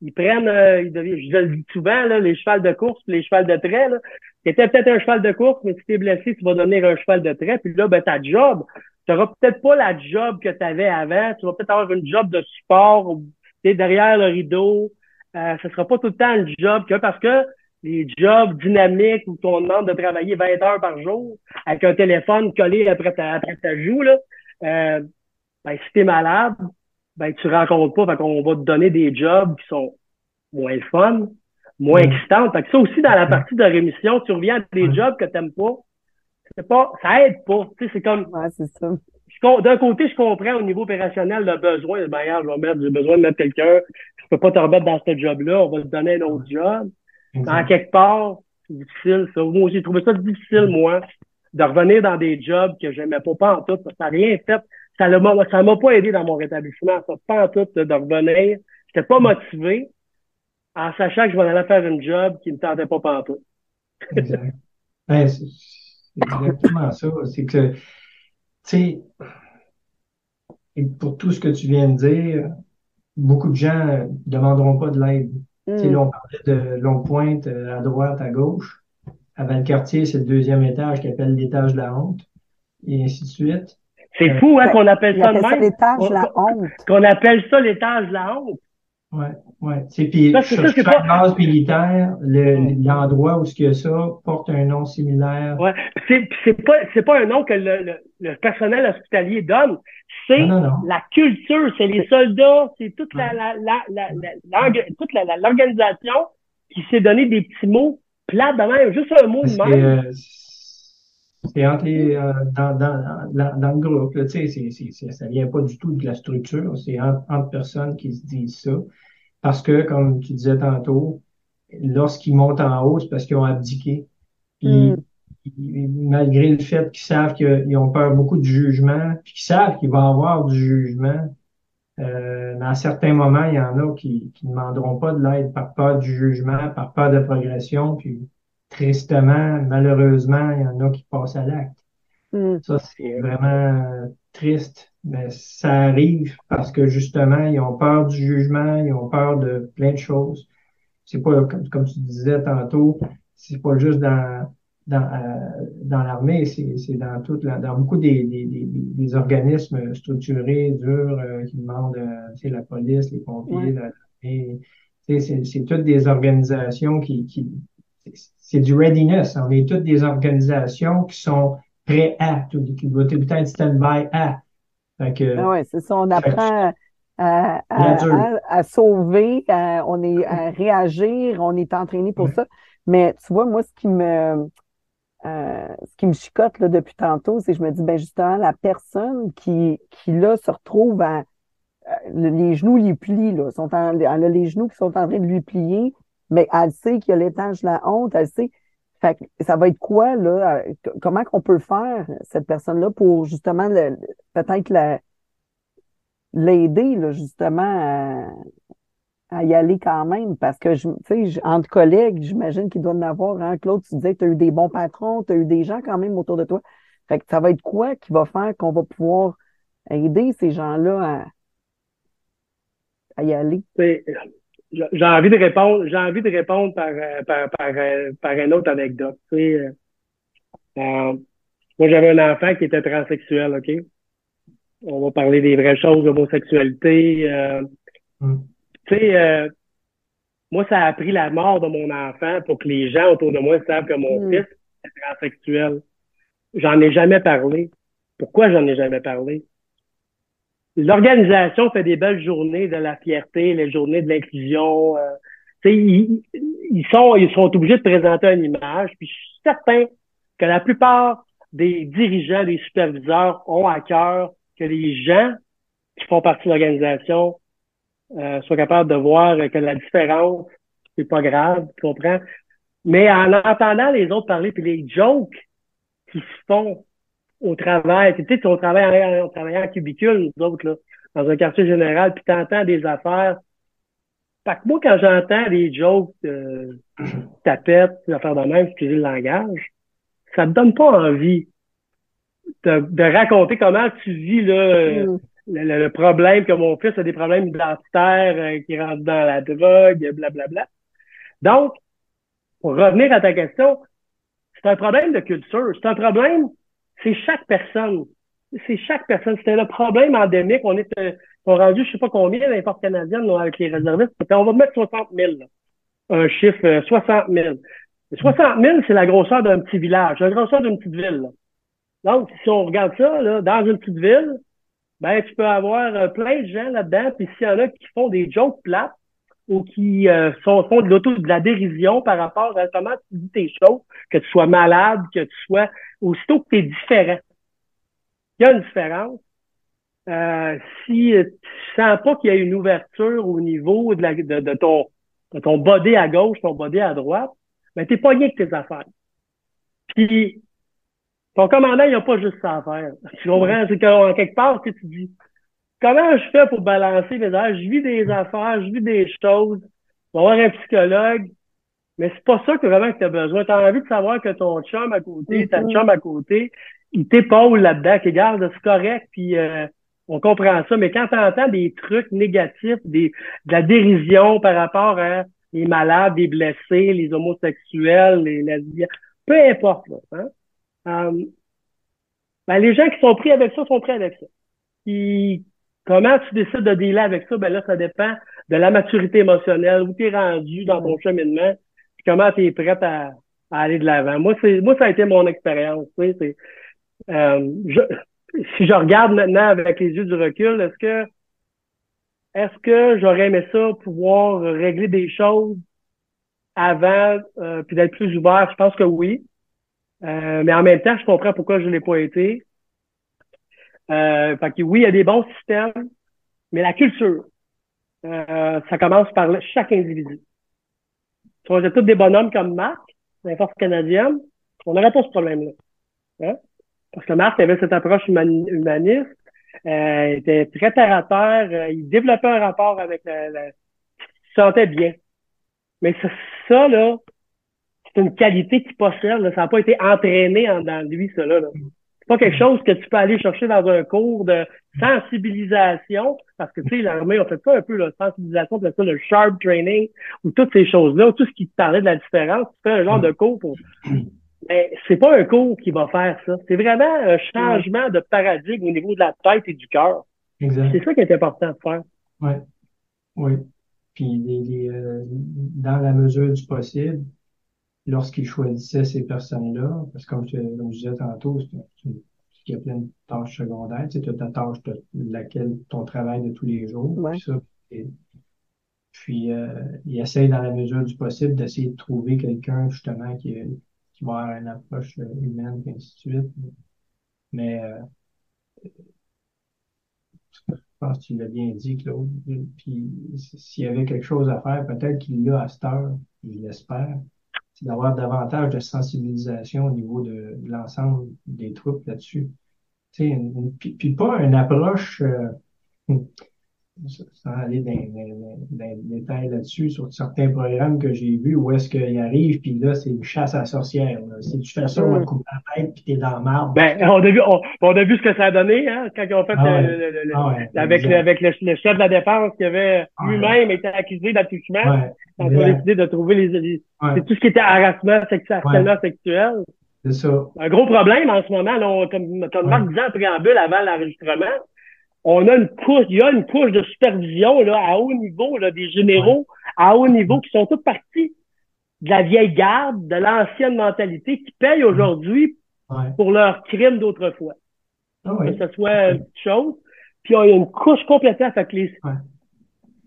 Ils prennent, ils deviennent, je le dis souvent, là, les chevals de course, les chevals de trait. Là. T'étais peut-être un cheval de course, mais si t'es blessé, tu vas devenir un cheval de trait. Puis là, ben ta job, tu n'auras peut-être pas la job que tu avais avant. Tu vas peut-être avoir une job de support derrière le rideau. Euh, ce sera pas tout le temps le job que parce que les jobs dynamiques où on demande de travailler 20 heures par jour avec un téléphone collé après ta, après ta joue, là, euh, ben, si t'es malade, ben, tu rencontres pas. Fait qu'on va te donner des jobs qui sont moins fun, moins mm. excitants. Fait que ça aussi, dans la partie de rémission, tu reviens à des jobs que t'aimes pas. C'est pas, ça aide pas. Tu sais, c'est comme. Ouais, c'est ça d'un côté, je comprends au niveau opérationnel le besoin. Ben, je vais mettre, j'ai besoin de mettre quelqu'un. Je peux pas te remettre dans ce job-là. On va te donner un autre job. En quelque part, c'est difficile. Ça. Moi, j'ai trouvé ça difficile, moi, de revenir dans des jobs que j'aimais pas, pas en tout. Ça n'a rien fait. Ça m'a, ça m'a pas aidé dans mon rétablissement. Ça, pas en tout de revenir. J'étais pas motivé en sachant que je vais aller faire un job qui me tentait pas pantoute. exact. Ben, c'est exactement ça. C'est que sais, et pour tout ce que tu viens de dire, beaucoup de gens ne demanderont pas de l'aide. Mm. Là, on parlait de long pointe euh, à droite, à gauche. À Valcartier, c'est le deuxième étage qui appelle l'étage de la honte, et ainsi de suite. C'est euh, fou, hein, qu'on appelle ça, l'étage de la honte. Qu'on appelle ça l'étage de la honte. Ouais, ouais. C'est puis sur chaque base militaire, l'endroit où ce qu'il y a ça porte un nom similaire. Ouais. C'est c'est pas c'est pas un nom que le, le, personnel hospitalier donne. C'est la culture, c'est les soldats, c'est toute la la la, la, toute la l'organisation qui s'est donné des petits mots plats de même, juste un mot de même. C'est euh, dans, dans, dans, dans, le groupe, tu sais, c'est, c'est, ça vient pas du tout de la structure, c'est entre, entre personnes qui se disent ça. parce que, comme tu disais tantôt, lorsqu'ils montent en haut, c'est parce qu'ils ont abdiqué. Puis, mm. malgré le fait qu'ils savent qu'ils ont peur beaucoup du jugement, puis qu'ils savent qu'il va y avoir du jugement, euh, à certains moments, il y en a qui ne demanderont pas de l'aide par peur du jugement, par peur de progression, puis tristement, malheureusement, il y en a qui passent à l'acte. Mm. Ça, c'est vraiment triste, mais ça arrive parce que justement, ils ont peur du jugement, ils ont peur de plein de choses. C'est pas, comme, comme tu disais tantôt, c'est pas juste dans, dans, euh, dans l'armée, c'est dans toute dans beaucoup des, des, des, des, organismes structurés, durs, euh, qui demandent, euh, la police, les pompiers, l'armée. C'est toutes des organisations qui, qui c'est du readiness. On est toutes des organisations qui sont prêts à, qui doivent être stand-by à. Fait ah ouais, c'est ça. On apprend à, à, à, sauver, on est à réagir, on est entraîné pour ça. Mais tu vois, moi, ce qui me euh, ce qui me chicote là, depuis tantôt, c'est que je me dis, ben justement, la personne qui, qui là se retrouve à euh, les genoux lui plient, là, sont en, elle a les genoux qui sont en train de lui plier, mais elle sait qu'il y a l'étage de la honte, elle sait. Fait ça va être quoi, là? Euh, comment qu'on peut faire, cette personne-là, pour justement peut-être l'aider, là, justement, à, y aller quand même? Parce que, tu sais, entre collègues, j'imagine qu'il doit en avoir. Hein? Claude, tu disais que tu as eu des bons patrons, tu as eu des gens quand même autour de toi. Fait que ça va être quoi qui va faire qu'on va pouvoir aider ces gens-là à, à y aller? J'ai envie de répondre, j'ai envie de répondre par, euh, par, par, euh, par une autre anecdote. Tu sais, euh, moi, j'avais un enfant qui était transsexuel, OK? On va parler des vraies choses, l'homosexualité. Euh, mm tu sais, euh, moi, ça a pris la mort de mon enfant pour que les gens autour de moi savent que mon mm. fils est transsexuel. J'en ai jamais parlé. Pourquoi j'en ai jamais parlé? L'organisation fait des belles journées de la fierté, les journées de l'inclusion. Euh, ils, ils, sont ils sont obligés de présenter une image. Puis je suis certain que la plupart des dirigeants, des superviseurs ont à cœur que les gens qui font partie de l'organisation euh, soit capable de voir que la différence, c'est pas grave, tu comprends? Mais en entendant les autres parler, puis les jokes qui se font au travail, tu sais, on travaille en, on travaille en cubicule, nous autres, là, dans un quartier général, puis t'entends des affaires. Fait que moi, quand j'entends des jokes euh, tapettes, des affaires de même, excusez le langage, ça me donne pas envie de, de raconter comment tu vis là, mm le, problème que mon fils a des problèmes identitaires euh, qui rentrent dans la drogue, blablabla. Bla, bla. Donc, pour revenir à ta question, c'est un problème de culture. C'est un problème, c'est chaque personne. C'est chaque personne. C'était le problème endémique. On est, euh, on rendu, je sais pas combien, l'importe canadienne, avec les réservistes. On va mettre 60 000, Un chiffre, 60 000. 60 000, c'est la grosseur d'un petit village, la grosseur d'une petite ville. Donc, si on regarde ça, là, dans une petite ville, ben tu peux avoir euh, plein de gens là-dedans, puis s'il y en a qui font des jokes plates ou qui euh, font, de l'auto de la dérision par rapport à comment tu dis tes choses, que tu sois malade, que tu sois aussitôt que tu es différent. Il y a une différence. Euh, si tu sens pas qu'il y a une ouverture au niveau de, la, de, ton de ton body à gauche, ton body à droite, ben t'es pas bien que tes affaires. Puis ton commandant, il n'a pas juste ça à faire. Tu comprends? C'est qu'en quelque part, tu te dis, comment je fais pour balancer mes heures? Je vis des affaires, je vis des choses. Je vais avoir un psychologue. Mais c'est pas ça que vraiment que tu as besoin. Tu as envie de savoir que ton chum à côté, ta mm-hmm. chum à côté, il t'épaule là-dedans, qu'il garde, c'est correct, puis euh, on comprend ça. Mais quand tu entends des trucs négatifs, des, de la dérision par rapport à les malades, les blessés, les homosexuels, les lesbiennes, peu importe, là, hein? Euh, ben, les gens qui sont pris avec ça sont pris avec ça. Comment tu décides de dealer avec ça? Ben là, ça dépend de la maturité émotionnelle, où tu es rendu dans ton cheminement, puis comment tu es prête à, aller de l'avant. Moi, c'est moi, ça a été mon expérience. Tu sais, euh, si je regarde maintenant avec les yeux du recul, est-ce que est-ce que j'aurais aimé ça pouvoir régler des choses avant euh, puis d'être plus ouvert? Je pense que oui. Euh, mais en même temps, je comprends pourquoi je ne l'ai pas été. Euh, oui, il y a des bons systèmes, mais la culture. euh, ça commence par chaque individu. Si on tous des bonhommes comme Marc, la force canadienne, on n'aurait pas ce problème-là. Hein? Parce que Marc avait cette approche humaniste, euh, était très terre à terre, euh, il développait un rapport avec la, la... il se sentait bien. Mais ça, là, c'est une qualité qu'il possède. Là. Ça n'a pas été entraîné en, dans lui, cela. Là. Pas quelque chose que tu peux aller chercher dans un cours de sensibilisation, parce que tu sais, l'armée, on fait pas un peu la sensibilisation, on fait ça le sharp training, ou toutes ces choses-là, tout ce qui te parlait de la différence, tu fais un genre de cours pour. Mais c'est pas un cours qui va faire ça. C'est vraiment un changement de paradigme au niveau de la tête et du cœur. C'est ça qui est important de faire. Oui. Oui. Puis euh, dans la mesure du possible, lorsqu'il choisissait ces personnes-là, parce que comme, je disais tantôt, il y a plein de tâches secondaires, tu sais, ta tâche de laquelle ton travail de tous les jours, puis ça, puis euh, il essaye dans la mesure du possible d'essayer de trouver quelqu'un justement qui, qui va avoir une approche euh, humaine, et ainsi de suite. Mais euh, je pense que tu l'as bien dit, Claude. Puis s'il y avait quelque chose à faire, peut-être qu'il l'a à cette heure, je l'espère c'est d'avoir davantage de sensibilisation au niveau de, l'ensemble des troupes là-dessus. Puis, pas une approche euh, sans aller dans, les détails là-dessus, sur certains programmes que j'ai vus où est-ce qu'il arrive, puis là, c'est une chasse à la sorcière. Si tu fais ça, on va te couper la tête, puis t'es dans la marbre. Ben, on a, vu, on, a vu ce que ça a donné, hein, quand ils ont fait ah le, ah avec, le, avec le, chef de la défense qui avait ah lui-même été accusé d'attouchement. Quand on a décidé de trouver les... C'est tout ce qui était harassement sexuel, harcèlement sexuel. C'est ça. Un gros problème en ce moment, là, comme, comme Marc disait en préambule avant l'enregistrement, on a une couche, il y a une couche de supervision là, à haut niveau, là, des généraux à haut niveau qui sont tous partis de la vieille garde, de l'ancienne mentalité, qui payent aujourd'hui pour leurs crimes d'autrefois. Ah que ce soit une chose. Puis il y a une couche complètement avec les.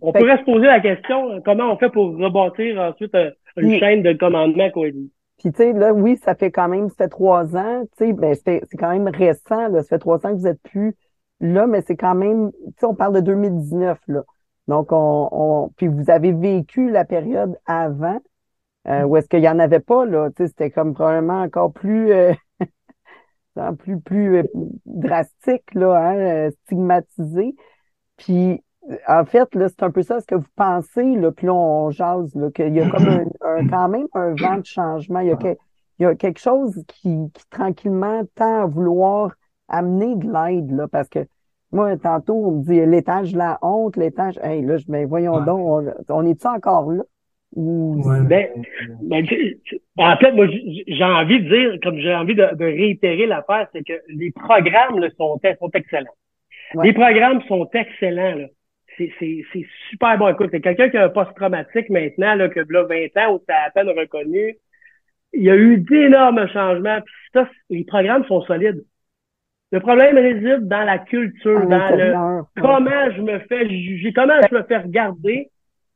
On pourrait se poser la question euh, comment on fait pour rebâtir ensuite euh, une chaîne de commandement cohésion. Puis tu sais, là, oui, ça fait quand même, ça fait trois ans, tu sais, ben, c'est quand même récent, là, ça fait trois ans que vous êtes plus là, mais c'est quand même, tu sais, on parle de 2019, là. Donc, on, on puis vous avez vécu la période avant, euh, où est-ce qu'il n'y en avait pas, là. Tu sais, c'était comme probablement encore plus, euh, plus, plus euh, drastique, là, hein, euh, stigmatisé. Puis, en fait, là, c'est un peu ça, ce que vous pensez, là, puis là, on jase, là, qu'il y a comme un, quand même un vent de changement. Il y a, il y a quelque chose qui, qui tranquillement tend à vouloir amener de l'aide, là, parce que moi, tantôt, on me dit l'étage de la honte, l'étage. Hey, là, je ben, voyons donc, on, est-tu encore là? Ben, ben, en fait, moi, j'ai envie de dire, comme j'ai envie de, réitérer l'affaire, c'est que les programmes là, sont, sont excellents. Les programmes sont excellents. Là. C'est, super bon. Écoute, c'est quelqu'un qui a un post-traumatique maintenant, là, que là, 20 ans, où c'est à peine reconnu. Il y a eu d'énormes changements. Puis ça, les programmes sont solides. Le problème réside dans la culture, dans le comment je me fais juger, comment je me fais regarder,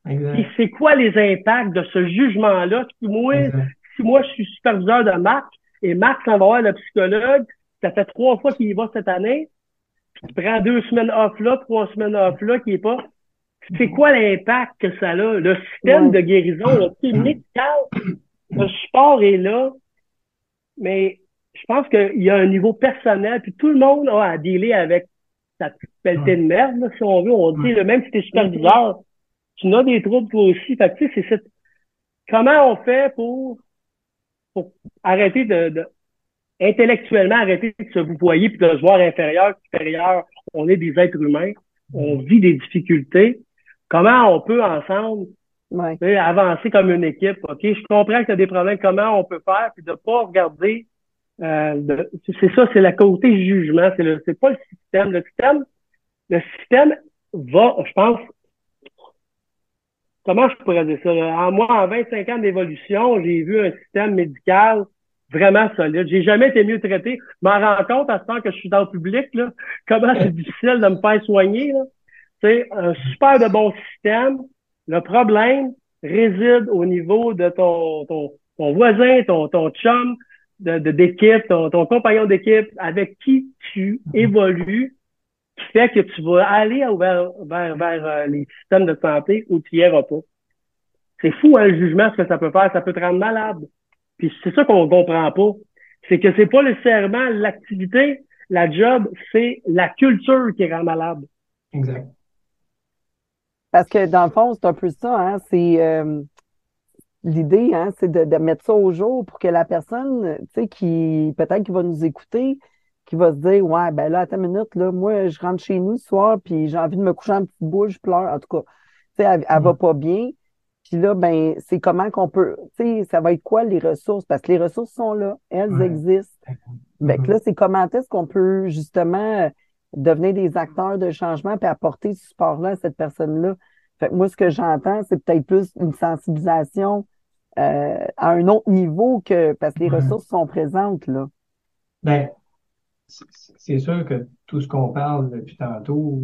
et c'est quoi les impacts de ce jugement-là? Si moi, si moi je suis superviseur de Marc et Marc s'en va voir le psychologue, ça fait trois fois qu'il y va cette année, puis tu prends deux semaines off là, trois semaines off là, qui est pas. C'est quoi l'impact que ça a? Le système de guérison, le clinique, le support est là, mais je pense qu'il y a un niveau personnel, puis tout le monde a à dealer avec sa petite de merde, si on veut. On dit, même si tu es superviseur, tu as des troubles toi aussi. Fait tu sais, c'est cette... Comment on fait pour, pour arrêter de, de, intellectuellement arrêter de se vous voyer puis de se voir inférieur, supérieur. On est des êtres humains. On vit des difficultés. Comment on peut ensemble avancer comme une équipe? OK, je comprends que tu as des problèmes. Comment on peut faire? Puis de pas regarder euh, c'est ça, c'est la côté jugement, c'est le, c'est pas le système. Le système, le système va, je pense, comment je pourrais dire ça? En moi, en 25 ans d'évolution, j'ai vu un système médical vraiment solide. J'ai jamais été mieux traité. Je m'en rends compte à ce temps que je suis dans le public, là, comment c'est difficile de me faire soigner. C'est un super de bon système. Le problème réside au niveau de ton, ton, ton voisin, ton, ton chum, d'équipe, ton, ton compagnon d'équipe avec qui tu évolues, qui fait que tu vas aller vers, vers, vers euh, les systèmes de santé où tu n'y iras pas. C'est fou, hein, le jugement, ce que ça peut faire. Ça peut te rendre malade. Puis c'est ça qu'on comprend pas. C'est que c'est pas nécessairement l'activité, la job, c'est la culture qui rend malade. Exact. Parce que dans le fond, c'est un peu ça, hein. C'est euh, l'idée, hein, c'est de, de, mettre ça au jour pour que la personne, tu sais, qui peut-être qui va nous écouter, qui va se dire Ouais, ben là, attends une minute, là, moi, je rentre chez nous ce soir, puis j'ai envie de me coucher en petite boule, je pleure. En tout cas, tu sais, elle, elle va mm. pas bien. Puis là, ben, c'est comment qu'on peut, tu sais, ça va être quoi les ressources? Parce que les ressources sont là, elles existent. Fait que mm-hmm. là, c'est comment est-ce qu'on peut justement devenir des acteurs de changement puis apporter ce support-là à cette personne-là? Fait que moi, ce que j'entends, c'est peut-être plus une sensibilisation euh, à un autre niveau que parce que les ressources sont présentes là. Ben, c'est sûr que tout ce qu'on parle depuis tantôt,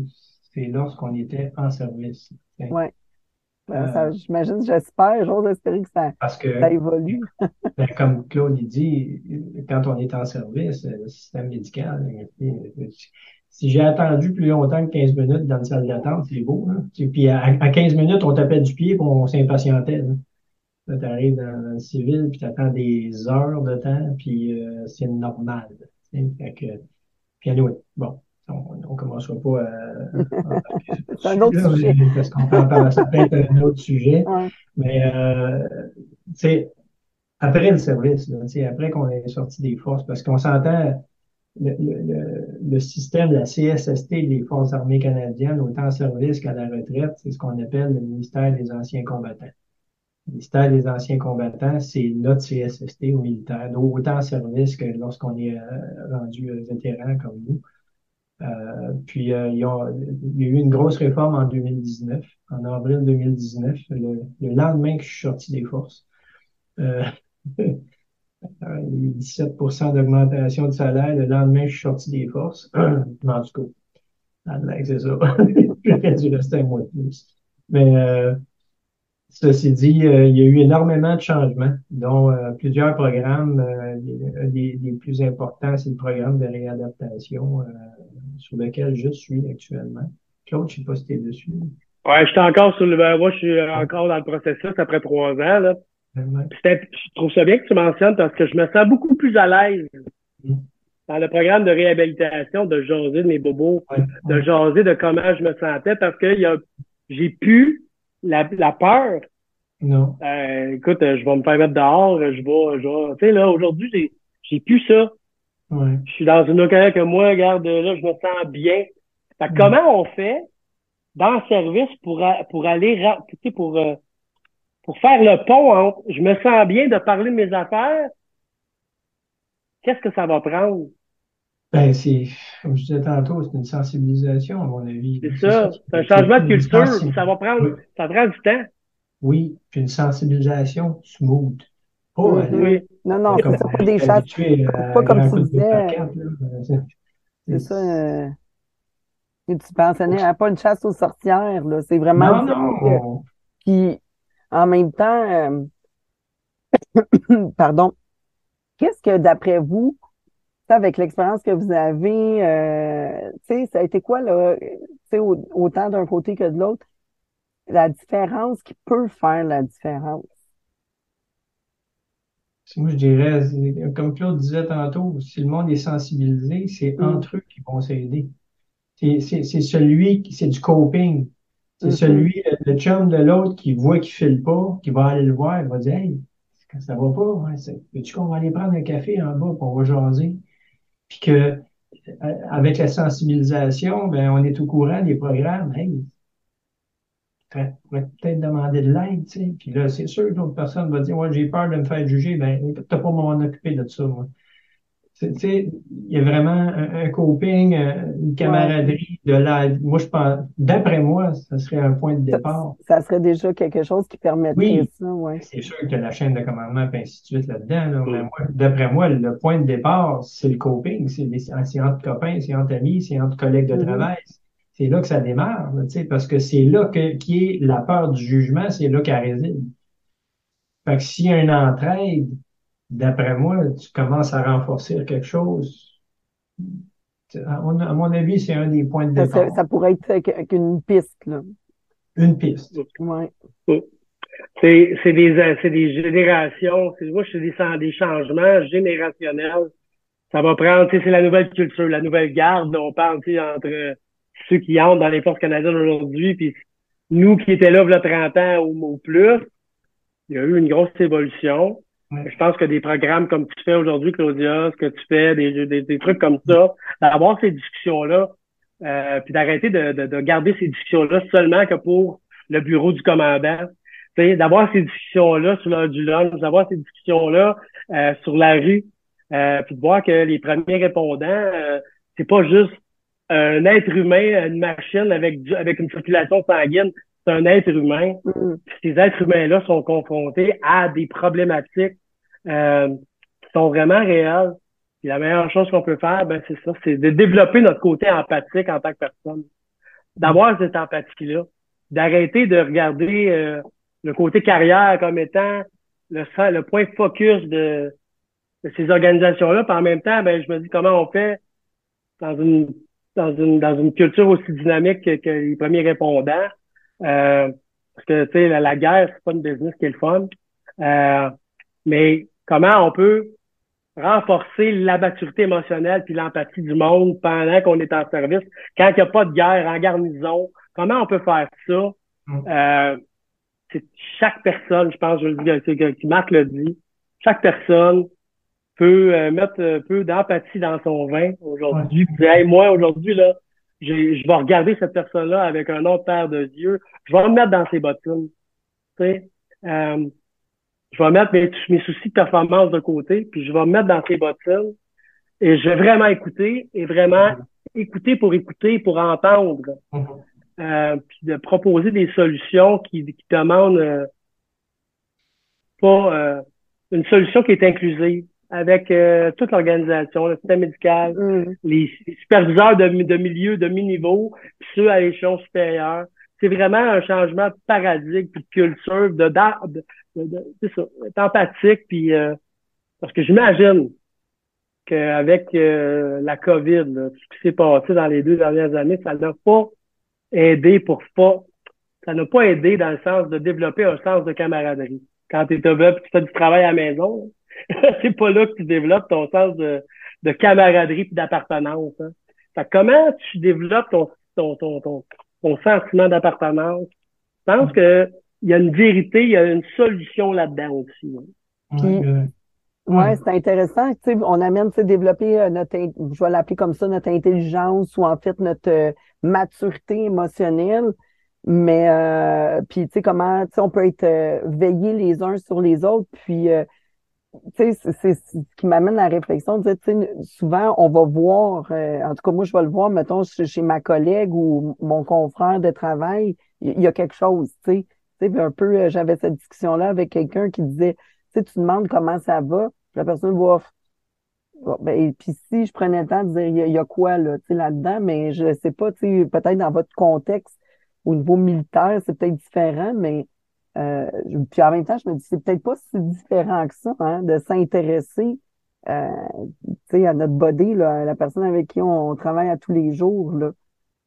c'est lorsqu'on était en service. Oui. Ben, euh, j'imagine, j'espère, j'ose espérer que ça, parce que, ça évolue. ben, comme Claude dit, quand on est en service, le système médical, si j'ai attendu plus longtemps que 15 minutes dans une salle d'attente, c'est beau. Hein? Puis à, 15 minutes, on tapait du pied et on s'impatientait. Là, tu arrives dans, le civil, puis tu attends des heures de temps, puis euh, c'est normal. Fait que, puis anyway, bon, on ne commencera pas à... c'est un autre sujet. Parce qu'on peut, ça peut être un autre sujet. Mais, euh, tu sais, après le service, là, après qu'on ait sorti des forces, parce qu'on s'entend, le, système de la CSST des Forces armées canadiennes, autant en service qu'à la retraite, c'est ce qu'on appelle le ministère des anciens combattants. Le ministère des anciens combattants, c'est notre CSST aux militaires, autant en service que lorsqu'on est euh, rendu euh, vétéran comme nous. Euh, puis il, y a, eu une grosse réforme en 2019, en avril 2019, le, le lendemain que je suis sorti des forces. 17% d'augmentation de salaire. Le lendemain, je suis sorti des forces. en tout cas, c'est ça. J'aurais dû rester un mois de plus. Mais euh, Ceci dit, euh, il y a eu énormément de changements, dont euh, plusieurs programmes. Euh, des, des, plus importants, c'est le programme de réadaptation sur lequel je suis actuellement. Claude, je ne sais pas si tu es dessus. Ouais, je suis encore sur le. Moi, je suis encore dans le processus après trois ans. Là. Je trouve ça bien que tu mentionnes parce que je me sens beaucoup plus à l'aise mm. dans le programme de réhabilitation de jaser de mes bobos, de jaser de comment je me sentais parce que j'ai pu la, la peur. Non. Euh, écoute, je vais me faire mettre dehors, je vais, je tu sais, là, aujourd'hui, j'ai, j'ai plus ça. Ouais. Je suis dans une occasion que moi, regarde, là, je me sens bien. Fait comment on fait dans le service pour, pour aller, tu sais, pour, euh, pour faire le pont entre je me sens bien de parler de mes affaires, qu'est-ce que ça va prendre? Ben, c'est, comme je disais tantôt, c'est une sensibilisation, à mon avis. C'est ça. C'est un changement de culture. Ça va prendre, ça prend du temps. Oui, puis une sensibilisation smooth. Oh, oui. Non, non, c'est pas des chats. Pas comme tu disais. C'est ça. Euh, tu mentionnais, hein, pas une chasse aux sorcières, là. C'est vraiment. Non, non. Puis, en même temps, euh, pardon, qu'est-ce que, d'après vous, avec l'expérience que vous avez, euh, ça a été quoi, là, autant d'un côté que de l'autre, la différence qui peut faire la différence? Moi, je dirais, comme Claude disait tantôt, si le monde est sensibilisé, c'est mm. entre eux qui vont s'aider. C'est celui qui, c'est du coping. C'est mm-hmm. celui, le chum de l'autre qui voit qu'il file pas, qui va aller le voir, il va dire, hey, ça va pas, ouais, veux-tu qu'on va aller prendre un café en bas, pour on va jaser? Puis que euh, avec la sensibilisation, ben, on est au courant des programmes. Hey, pourrais peut-être demander de l'aide, tu sais. Puis là, c'est sûr que l'autre personne va dire, ouais, j'ai peur de me faire juger. Ben, t'as pas m'en occuper de ça, moi il y a vraiment un, coping, euh, une camaraderie de la. Moi, je pense, d'après moi, ça serait un point de départ. Ça, serait déjà quelque chose qui permettrait oui, ça, ouais. C'est sûr que la chaîne de commandement et ainsi de suite là-dedans, mais moi, d'après moi, le point de départ, c'est le coping, c'est entre copains, c'est entre amis, c'est entre collègues de mm-hmm. travail. C'est là que ça démarre, sais, parce que c'est là que qui est la peur du jugement, c'est là qu'elle réside. Fait que s'il y a une entraide, d'après moi, tu commences à renforcer quelque chose. À mon, avis, c'est un des points de départ. Ça, pourrait être qu'une piste, là. Une piste. Ouais. C'est, c'est des, c'est des générations. C'est, moi, c'est des, des changements générationnels. Ça va prendre, c'est la nouvelle culture, la nouvelle garde. On parle, entre ceux qui entrent dans les forces canadiennes aujourd'hui, puis nous qui étaient là, il y a 30 ans ou, plus. Il y a eu une grosse évolution. Je pense que des programmes comme tu fais aujourd'hui, Claudia, ce que tu fais, des, des, des trucs comme ça, d'avoir ces discussions-là, euh, puis d'arrêter de, de, de, garder ces discussions-là seulement que pour le bureau du commandant. D'avoir ces discussions-là sur l'heure du lunch, d'avoir ces discussions-là euh, sur la rue, euh, puis de voir que les premiers répondants, euh, c'est pas juste un être humain, une machine avec avec une circulation sanguine, c'est un être humain. Mm. ces êtres humains-là sont confrontés à des problématiques euh, qui sont vraiment réelles. Et la meilleure chose qu'on peut faire, ben c'est ça, c'est de développer notre côté empathique en tant que personne. D'avoir cette empathie-là. D'arrêter de regarder euh, le côté carrière comme étant le, le point focus de, de ces organisations-là. Puis en même temps, ben, je me dis comment on fait dans une dans une dans une culture aussi dynamique que, les premiers répondants. Euh, parce que tu sais, la, la, guerre, c'est pas une business qui est le fun. Euh, mais comment on peut renforcer la maturité émotionnelle puis l'empathie du monde pendant qu'on est en service, quand il n'y a pas de guerre en garnison, comment on peut faire ça? Mm. Euh, c'est chaque personne, je pense, je le dis, qui Marc le dit, chaque personne peut euh, mettre un euh, peu d'empathie dans son vin aujourd'hui. moi, aujourd'hui, là, je vais regarder cette personne-là avec un autre paire de yeux. Je vais me mettre dans ses bottines. Tu sais, euh, je vais mettre mes, mes, soucis de performance de côté, puis je vais me mettre dans ses bottines. Et je vais vraiment écouter, et vraiment écouter pour écouter, pour entendre. Euh, puis de proposer des solutions qui, qui demandent pas une solution qui est inclusive avec euh, toute l'organisation, le système médical, mm. les, superviseurs de, de milieu, de mi-niveau, puis ceux à l'échelon supérieur. C'est vraiment un changement de paradigme, puis de culture, de, de, de, c'est ça, empathique, puis euh, parce que j'imagine qu'avec euh, la COVID, ce qui s'est passé dans les deux dernières années, ça n'a pas aidé pour pas, ça n'a pas aidé dans le sens de développer un sens de camaraderie. Quand tu es tu fais du travail à la maison, c'est pas là que tu développes ton sens de, de camaraderie et d'appartenance. Hein. comment tu développes ton, ton, ton, ton, ton sentiment d'appartenance? Je pense que il y a une vérité, il y a une solution là-dedans aussi. Hein. ouais, c'est intéressant. on amène à développer euh, notre, je vais l'appeler comme ça, notre intelligence ou en fait notre euh, maturité émotionnelle. Mais euh, puis tu sais comment on peut être euh, veillé les uns sur les autres, puis c'est ce qui m'amène à la réflexion. souvent, on va voir, euh, en tout cas, moi, je vais le voir, mettons, chez, ma collègue ou mon confrère de travail, il y, a quelque chose, tu sais. Un peu, euh, j'avais cette discussion-là avec quelqu'un qui disait, tu tu demandes comment ça va, la personne va, ben, puis si je prenais le temps de dire, il y, a quoi là, là-dedans, mais je sais pas, peut-être dans votre contexte, au niveau militaire, c'est peut-être différent, mais euh, puis en même temps, je me dis, c'est peut-être pas si différent que ça, hein, de s'intéresser euh, à notre body, à la personne avec qui on, travaille à tous les jours. Là.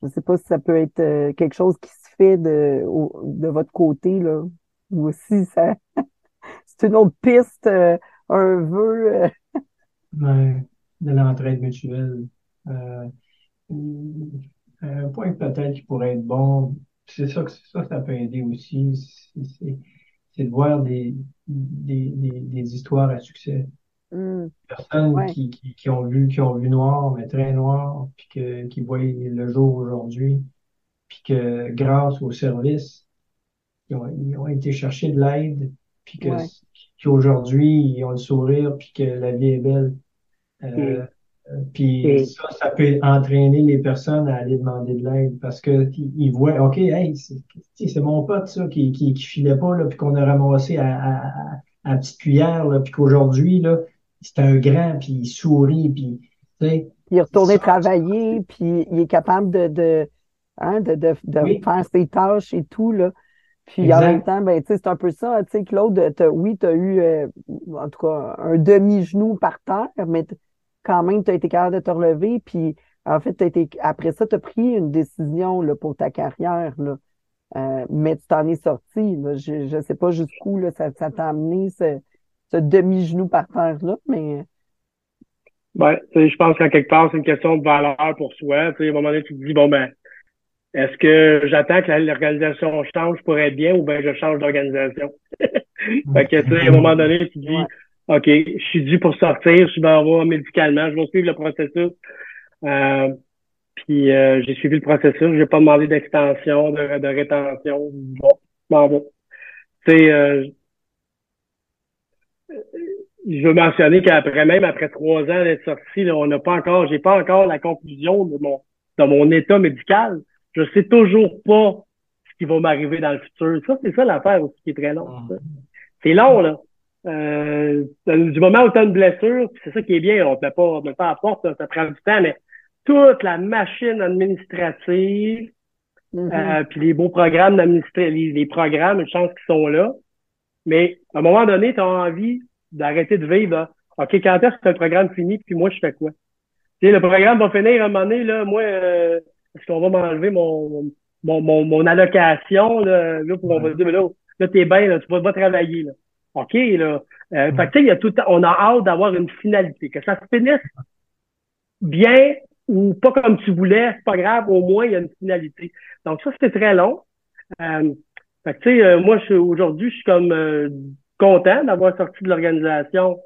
Je sais pas si ça peut être euh, quelque chose qui se fait de, de votre côté, là. Ou aussi, ça c'est une autre piste, un vœu. De l'entraide mutuelle. un point peut-être qui pourrait être bon, c'est ça que ça, ça peut aider aussi. C'est de voir des, des, des, histoires à succès. Mmh. Personnes qui, qui, ont vu, qui ont vu noir, mais très noir, puis que, qui voient le jour aujourd'hui, puis que grâce au service, ils ont, ils ont été chercher de l'aide, puis que qu'aujourd'hui, ils ont le sourire, puis que la vie est belle. Euh, mmh. Puis ça, ça peut entraîner les personnes à aller demander de l'aide parce que ils voient, OK, hey, c'est mon pote, ça, qui, qui, qui filait pas, là, puis qu'on a ramassé à, à, à, petite cuillère, là, puis qu'aujourd'hui, là, c'est un grand, puis il sourit, puis, tu sais. Il est retourné travailler, puis il est capable de, de, hein, de, de, de faire ses tâches et tout, là. Puis en même temps, ben, tu sais, c'est un peu ça, tu sais, Claude, oui, tu as eu, euh, en tout cas, un demi-genou par terre, mais quand même, tu as été capable de te relever, puis en fait, après ça, tu as pris une décision là, pour ta carrière, là. Euh, mais tu t'en es sorti. Là. Je ne sais pas jusqu'où ça, ça t'a amené ce, ce demi-genou par terre-là, mais. Ouais, je pense qu'à quelque part, c'est une question de valeur pour soi. à un moment donné, tu te dis, bon, ben, est-ce que j'attends que l'organisation change pour être bien ou bien je change d'organisation? fait que, tu sais, à un moment donné, tu te dis, OK, je suis dû pour sortir, je suis dans voir médicalement, je vais suivre le processus. Euh, puis euh, j'ai suivi le processus, je n'ai pas demandé d'extension, de, de, rétention. Bon, bon, Tu sais, euh, je veux mentionner qu'après même après trois ans d'être sorti, là, on n'a pas encore, j'ai pas encore la conclusion de mon de mon état médical. Je sais toujours pas ce qui va m'arriver dans le futur. Ça, c'est ça l'affaire aussi qui est très long. Mm. C'est long, là. Euh, du moment où tu as une blessure, c'est ça qui est bien, on ne met pas, on met pas à porte, ça prend du temps, mais toute la machine administrative, mm-hmm. euh, puis les beaux programmes d'administrer, les, programmes, je pense qu'ils sont là. Mais à un moment donné, tu as envie d'arrêter de vivre. OK, quand est-ce que le programme fini, puis moi, je fais quoi? Tu sais, le programme va finir à un moment donné, là, moi, euh, est-ce qu'on va m'enlever mon, mon, mon, mon, allocation, là, là pour on va dire, mais là, là, t'es bien, là, tu vas, pas travailler, là. OK, là. Euh, Fait que, il y a tout on a hâte d'avoir une finalité. Que ça se finisse bien ou pas comme tu voulais, c'est pas grave, au moins, il y a une finalité. Donc, ça, c'était très long. Euh, fait que, tu sais, euh, moi, aujourd'hui, je suis comme euh, content d'avoir sorti de l'organisation.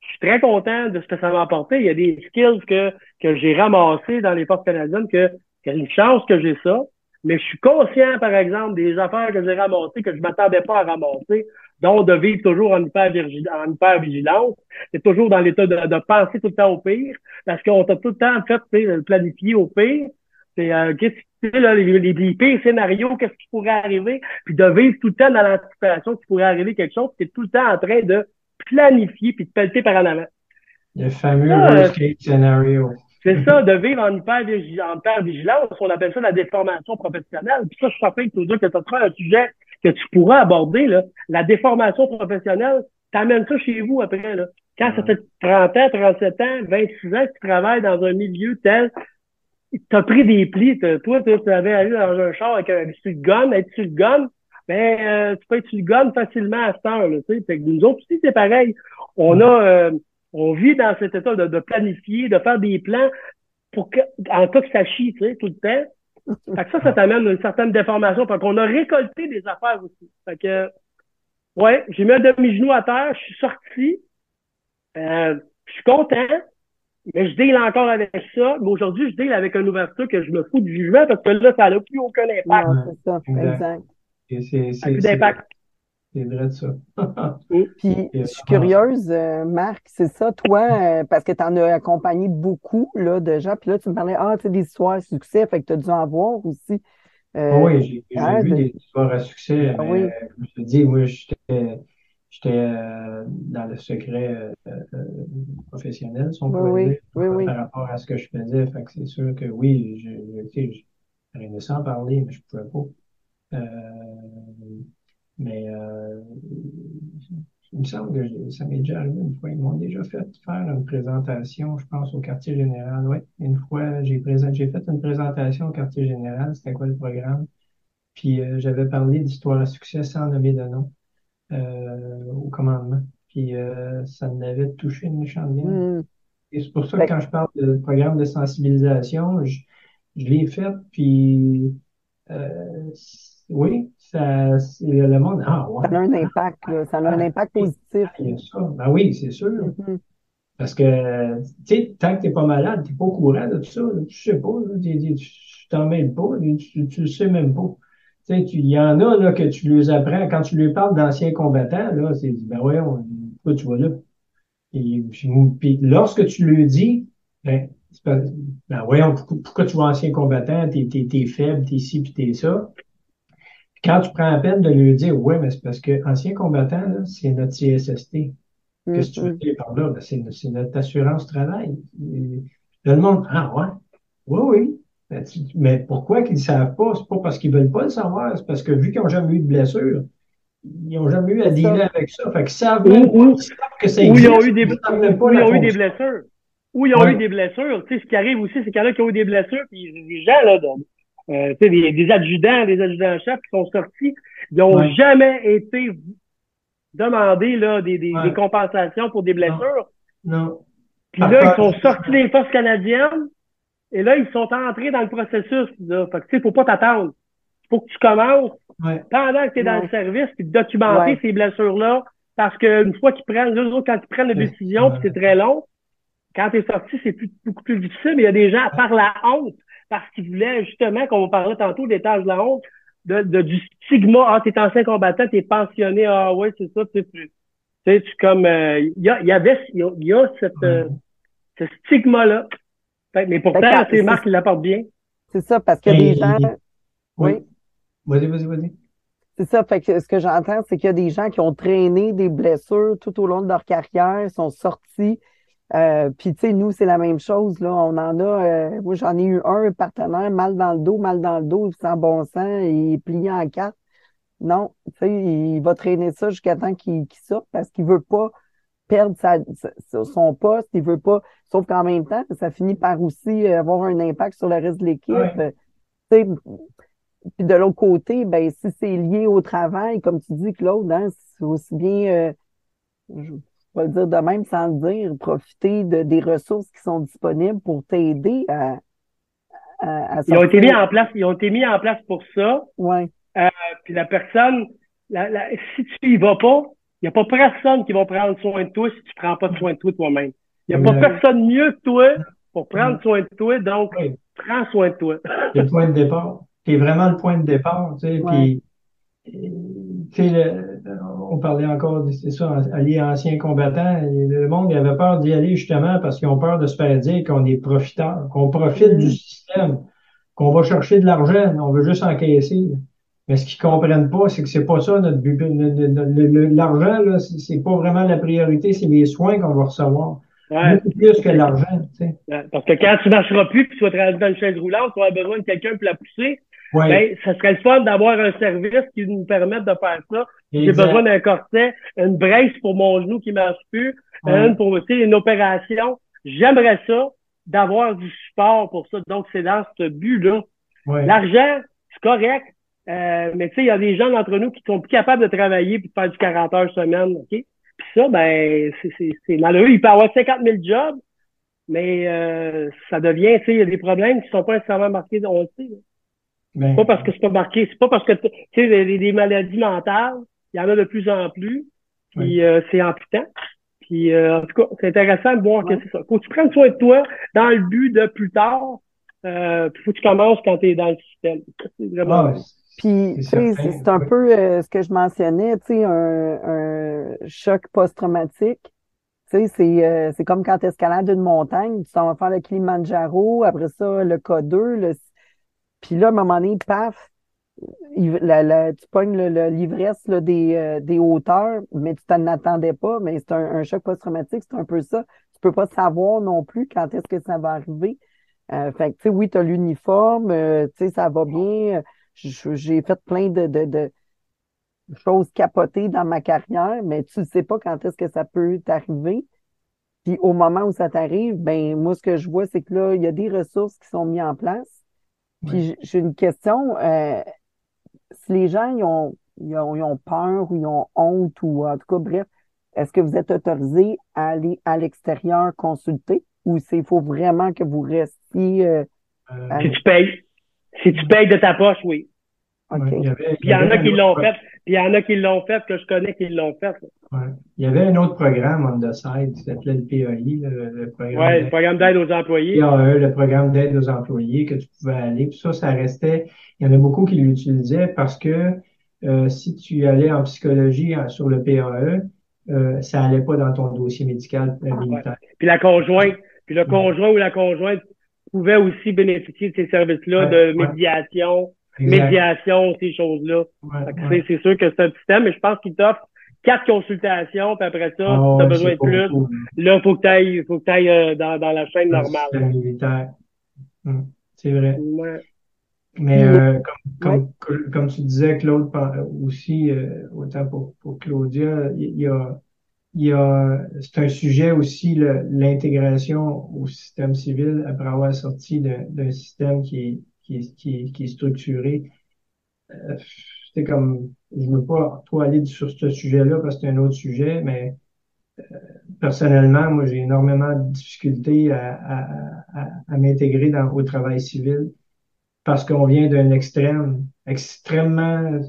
Je suis très content de ce que ça m'a apporté. Il y a des skills que, que j'ai ramassés dans les portes canadiennes que, qu'il y a une chance que j'ai ça. Mais je suis conscient, par exemple, des affaires que j'ai ramassées que je m'attendais pas à ramasser, dont de vivre toujours en hyper, en hyper vigilance. C'est toujours dans l'état de, de, penser tout le temps au pire, parce qu'on t'a tout le temps fait planifier au pire. C'est euh, qu'est-ce là, les, les, pires scénarios, qu'est-ce qui pourrait arriver, puis de vivre tout le temps dans l'anticipation qu'il pourrait arriver quelque chose, c'est tout le temps en train de planifier puis de pelleter par en avant. Le fameux worst case scenario. C'est ça, de vivre en hyper, en hyper vigilance. On appelle ça la déformation professionnelle. Puis ça, je suis certain que tu dire que ça un sujet que tu pourras aborder. Là. La déformation professionnelle, t'amènes ça chez vous après. Là. Quand ça fait 30 ans, 37 ans, 26 ans que tu travailles dans un milieu tel, t'as pris des plis. Toi, tu avais allé dans un char avec un sur le gun, être sur le gun, ben, euh, tu peux être sur le gun facilement à cette heure. Là, fait que nous autres aussi, c'est pareil. On a... Euh, on vit dans cet état de, planifier, de faire des plans pour que, en cas que ça chie, tu sais, tout le temps. Fait que ça, ça t'amène une certaine déformation. Fait qu'on a récolté des affaires aussi. Fait que, ouais, j'ai mis un demi-genou à terre, je suis sorti. Euh, je suis content, mais je deal encore avec ça. Mais aujourd'hui, je deal avec une ouverture que je me fous du jugement parce que là, ça n'a plus aucun impact. c'est ça, exact. C'est, plus d'impact. C'est vrai ça. Puis, je suis curieuse, euh, Marc, c'est ça, toi, euh, parce que tu en as accompagné beaucoup là, de gens, puis là, tu me parlais, ah, tu sais, des histoires à succès, fait que tu as dû en voir aussi. Euh, oui, j'ai hein, vu des histoires à succès. Ah, oui. je te dis, moi, j'étais j'étais dans le secret professionnel, si on peut oui, dire, oui, par rapport à ce que je faisais. Fait que c'est sûr que oui, je, je, sans parler, mais je pouvais pas. Mais euh, il me semble que ça m'est déjà arrivé une fois. Ils m'ont déjà fait faire une présentation, je pense, au quartier général. Oui, une fois, j'ai j'ai fait une présentation au quartier général. C'était quoi le programme? Puis euh, j'avais parlé d'histoire à succès sans nommer de nom euh, au commandement. Puis euh, ça m'avait touché une méchante bien. Hmm. Et c'est pour ça que quand je parle de programme de sensibilisation, je, je l'ai fait, puis euh, oui, ça, le monde. Ah, ouais. Ça a un impact, ça a un impact positif. Ben oui, c'est sûr. Mm-hmm. Parce que, tu sais, tant que t'es pas malade, t'es pas au courant de tout ça. Tu sais pas, tu t'en mêles pas, tu, tu le sais même pas. Tu sais, il y en a là, que tu les apprends. Quand tu lui parles d'anciens combattants, là, c'est ben voyons, pourquoi tu vas là? Et puis, lorsque tu lui dis, ben, ben voyons, pourquoi, tu vois ancien combattant, t'es, t'es, t'es faible, t'es ci, puis t'es ça quand tu prends la peine de lui dire, ouais, mais c'est parce que ancien combattant, c'est notre CSST. Qu'est-ce que tu veux mm-hmm. dire par là? Ben, c'est notre assurance travail. le monde, ah ouais, oui, oui. Ben, mais pourquoi qu'ils ne savent pas? C'est pas parce qu'ils veulent pas le savoir, c'est parce que vu qu'ils n'ont jamais eu de blessure, ils n'ont jamais eu à dealer avec ça. Fait qu'ils savent, savent que ça existe. Ou ils ont eu des, ou ils ont eu des blessures. ou ils ont eu des blessures. Tu sais, ce qui arrive aussi, c'est qu'il y en a qui ont eu des blessures, puis des gens, là, euh, tu sais, des, des, adjudants, des adjudants-chefs qui sont sortis, ils n'ont jamais été demandés, là, des, des, des, compensations pour des blessures. Non. Puis là, ils sont sortis des forces canadiennes, et là, ils sont entrés dans le processus, là. Fait que, tu sais, faut pas t'attendre. Faut que tu commences pendant que tu es dans le service, puis documenter ces blessures-là, parce qu'une fois qu'ils prennent, eux autres, quand ils prennent la décision, puis c'est très long, quand tu es sorti, c'est beaucoup plus difficile, mais il y a des gens, par la honte, parce qu'ils voulaient justement, comme on parlait tantôt des tâches de la honte, de, de du stigma, ah, t'es ancien combattant, t'es pensionné, ah ouais, c'est ça, tu sais, tu comme, euh, il y, y, avait, il y, a, cette, euh, ce stigma-là. Mais pourtant, c'est Marc qui l'apporte bien. C'est ça, parce que des gens... Oui. Vas-y, vas-y, vas-y. C'est ça, fait que ce que j'entends, c'est qu'il y a des gens qui ont traîné des blessures tout au long de leur carrière, sont sortis, euh, puis, tu sais, nous, c'est la même chose. Là. On en a, euh, moi, j'en ai eu un partenaire, mal dans le dos, mal dans le dos, sans bon sens, et plié en quatre. Non, tu sais, il va traîner ça jusqu'à temps qu'il sorte parce qu'il veut pas perdre sa, son poste, il veut pas, sauf qu'en même temps, ça finit par aussi avoir un impact sur le reste de l'équipe. Puis de l'autre côté, ben si c'est lié au travail, comme tu dis, Claude, hein, c'est aussi bien, euh, va le dire de même sans le dire, profiter de, des ressources qui sont disponibles pour t'aider à, à, Ils ont été mis en place, ils ont été mis en place pour ça. Ouais. Euh, puis la personne, la, la, si tu y vas pas, il n'y a pas personne qui va prendre soin de toi si tu prends pas soin de toi toi-même. Il n'y a pas personne mieux que toi pour prendre soin de toi, donc prends soin de toi. C'est le point de départ. C'est vraiment le point de départ, tu sais, puis on parlait encore, c'est ça, alliés anciens combattants. Le monde avait peur d'y aller justement parce qu'ils ont peur de se faire dire qu'on est profiteur, qu'on profite du système, qu'on va chercher de l'argent, on veut juste encaisser. Mais ce qu'ils comprennent pas, c'est que c'est pas ça notre but. L'argent, là, c'est pas vraiment la priorité, c'est les soins qu'on va recevoir. Ouais. plus que l'argent, tu sais. Parce que quand tu marcheras plus, puis tu vas te dans une chaise roulante, tu vas avoir besoin de quelqu'un pour la pousser. Ouais. Ben, ça serait le fun d'avoir un service qui nous permette de faire ça. J'ai besoin d'un corset, une brace pour mon genou qui marche plus, une pour une opération. J'aimerais ça d'avoir du support pour ça. Donc, c'est dans ce but-là. L'argent, c'est correct. Euh, mais tu sais, il y a des gens d'entre nous qui sont plus capables de travailler puis de faire du 40 heures semaine, OK? Puis ça, ben, c'est malheureux. Il peut avoir 50 000 jobs, mais euh, ça devient, tu sais, il y a des problèmes qui sont pas nécessairement marqués, on le sait. Ben, pas parce que c'est pas marqué, c'est pas parce que tu sais des, maladies mentales, il y en a de plus en plus, puis euh, c'est amputant. Puis euh, en tout cas, c'est intéressant de voir que c'est ça. Faut que tu prennes soin de toi dans le but de plus tard. Euh, faut que tu commences quand tu es dans le système. C'est vraiment. Ah, puis, c'est un peu euh, ce que je mentionnais, tu sais, un, un choc post-traumatique. Tu sais, c'est comme quand tu escalades une montagne, tu t'en vas faire le Kilimanjaro, après ça, le K2, le puis là, à un moment donné, paf, la, tu pognes l'ivresse des, euh, des hauteurs, mais tu t'en attendais pas. Mais c'est un, choc post-traumatique, c'est un peu ça. Tu peux pas savoir non plus quand est-ce que ça va arriver. Euh, fait que, tu sais, oui, tu as l'uniforme, euh, tu sais, ça va bien. J'ai fait plein de, de, choses capotées dans ma carrière, mais tu sais pas quand est-ce que ça peut t'arriver. Puis au moment où ça t'arrive, ben moi, ce que je vois, c'est que là, il y a des ressources qui sont mises en place puis j'ai une question. Euh, si les gens ils ont, ils ont, peur ou ils ont honte ou en tout cas, bref, est-ce que vous êtes autorisé à aller à l'extérieur consulter ou s'il faut vraiment que vous restiez. Euh, euh, si tu payes. Si tu payes de ta poche, oui. Il y, avait, il y, en a qui l'ont fait. Puis il y en a qui l'ont fait, que je connais qui l'ont fait. Ouais. Il y avait un autre programme on the side qui s'appelait le PAI, le, programme. Oui, le programme d'aide aux employés. PAE, le programme d'aide aux employés que tu pouvais aller. Puis ça, ça restait. Il y en a beaucoup qui l'utilisaient parce que euh, si tu allais en psychologie sur le PAE, euh, ça allait pas dans ton dossier médical ah, militaire. Puis la conjointe, puis le conjoint ou la conjointe pouvait aussi bénéficier de ces services-là de médiation médiation, ces choses-là. C'est sûr que c'est un système, mais je pense qu'il t'offre quatre consultations, puis après ça, oh, tu as besoin de plus. Là, il faut que tu ailles, faut que ailles euh, dans, dans la chaîne normale. Hum, c'est vrai. Mais euh, comme, comme, comme, tu disais, Claude, aussi, euh, autant pour, pour Claudia, il y, a, il y a, c'est un sujet aussi, l'intégration au système civil après avoir sorti d'un système qui est, qui est, qui qui est structuré. Euh, c'est comme, je veux pas trop aller sur ce sujet-là parce que c'est un autre sujet, mais euh, personnellement, moi, j'ai énormément de difficultés à, à, à, m'intégrer dans au travail civil parce qu'on vient d'un extrême extrêmement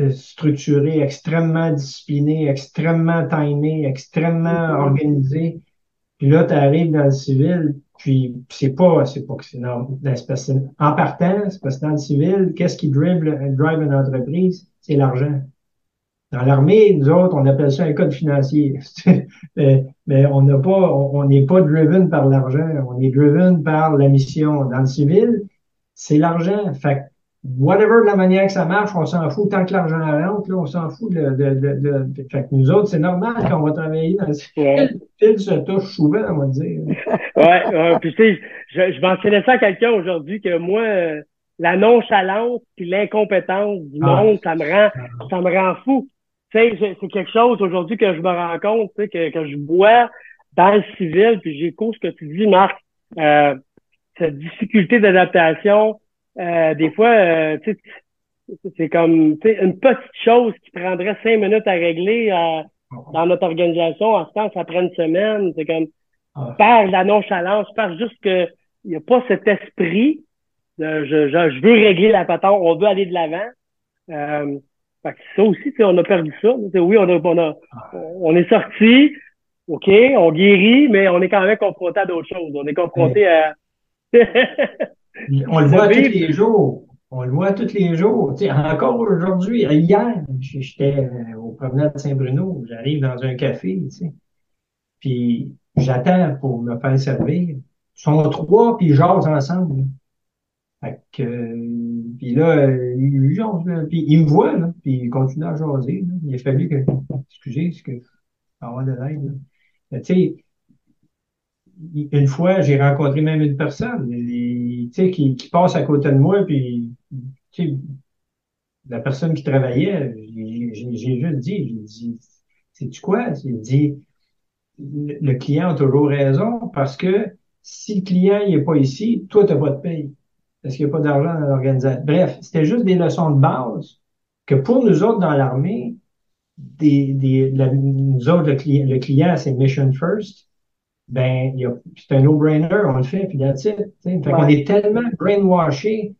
euh, structuré, extrêmement discipliné, extrêmement timé, extrêmement mm-hmm. organisé. Puis là, tu arrives dans le civil, puis c'est pas, c'est pas que c'est normal. En partant, c'est parce que dans le civil, qu'est-ce qui drive, drive une entreprise? C'est l'argent. Dans l'armée, nous autres, on appelle ça un code financier. mais, mais, on n'a pas, on n'est pas driven par l'argent, on est driven par la mission. Dans le civil, c'est l'argent. Whatever de la manière que ça marche, on s'en fout. Tant que l'argent rentre, là, on s'en fout de, de, de, de, Fait que nous autres, c'est normal qu'on va travailler dans ce ouais. fil se touche souvent, on va dire. ouais, ouais, puis tu sais, je, je mentionnais ça à quelqu'un aujourd'hui que moi, euh, la nonchalance puis l'incompétence du ah. monde, ça me rend ça me rend fou. Tu sais, c'est quelque chose aujourd'hui que je me rends compte, tu sais, que, que je vois dans le civil, puis j'écoute ce que tu dis, Marc. Euh, cette difficulté d'adaptation, euh, des fois, euh, c'est comme une petite chose qui prendrait cinq minutes à régler euh, dans notre organisation. En ce temps, ça prend une semaine. C'est comme par la nonchalance, par juste que il n'y a pas cet esprit de je, je, veux régler la patente, on veut aller de l'avant. Euh, ça aussi, on a perdu ça. Oui, on a, on a on est sorti, OK, on guérit, mais on est quand même confronté à d'autres choses. On est confronté à On le voit tous les jours. On le voit tous les jours. encore aujourd'hui, hier, j'étais euh, au promenade Saint-Bruno, j'arrive dans un café, puis j'attends pour me faire servir. Ils sont trois, puis ils jasent ensemble. Fait que, puis là, ils jasent, puis ils me voient, là, puis ils continuent à jaser. Il a fallu que, excusez, ce que avoir de l'aide. Tu sais, une fois, j'ai rencontré même une personne qui, qui passe à côté de moi, puis la personne qui travaillait, j'ai juste dit, j'ai dit, sais-tu quoi? J'ai dit, le client a toujours raison parce que si le client n'est pas ici, toi, tu n'as pas de paye. Parce qu'il n'y a pas d'argent dans l'organisation. Bref, c'était juste des leçons de base que pour nous autres dans l'armée, des, des, nous autres, le client, le client c'est mission first ben, c'est un no-brainer, on le fait, puis that's it. Fait qu'on est tellement brainwashé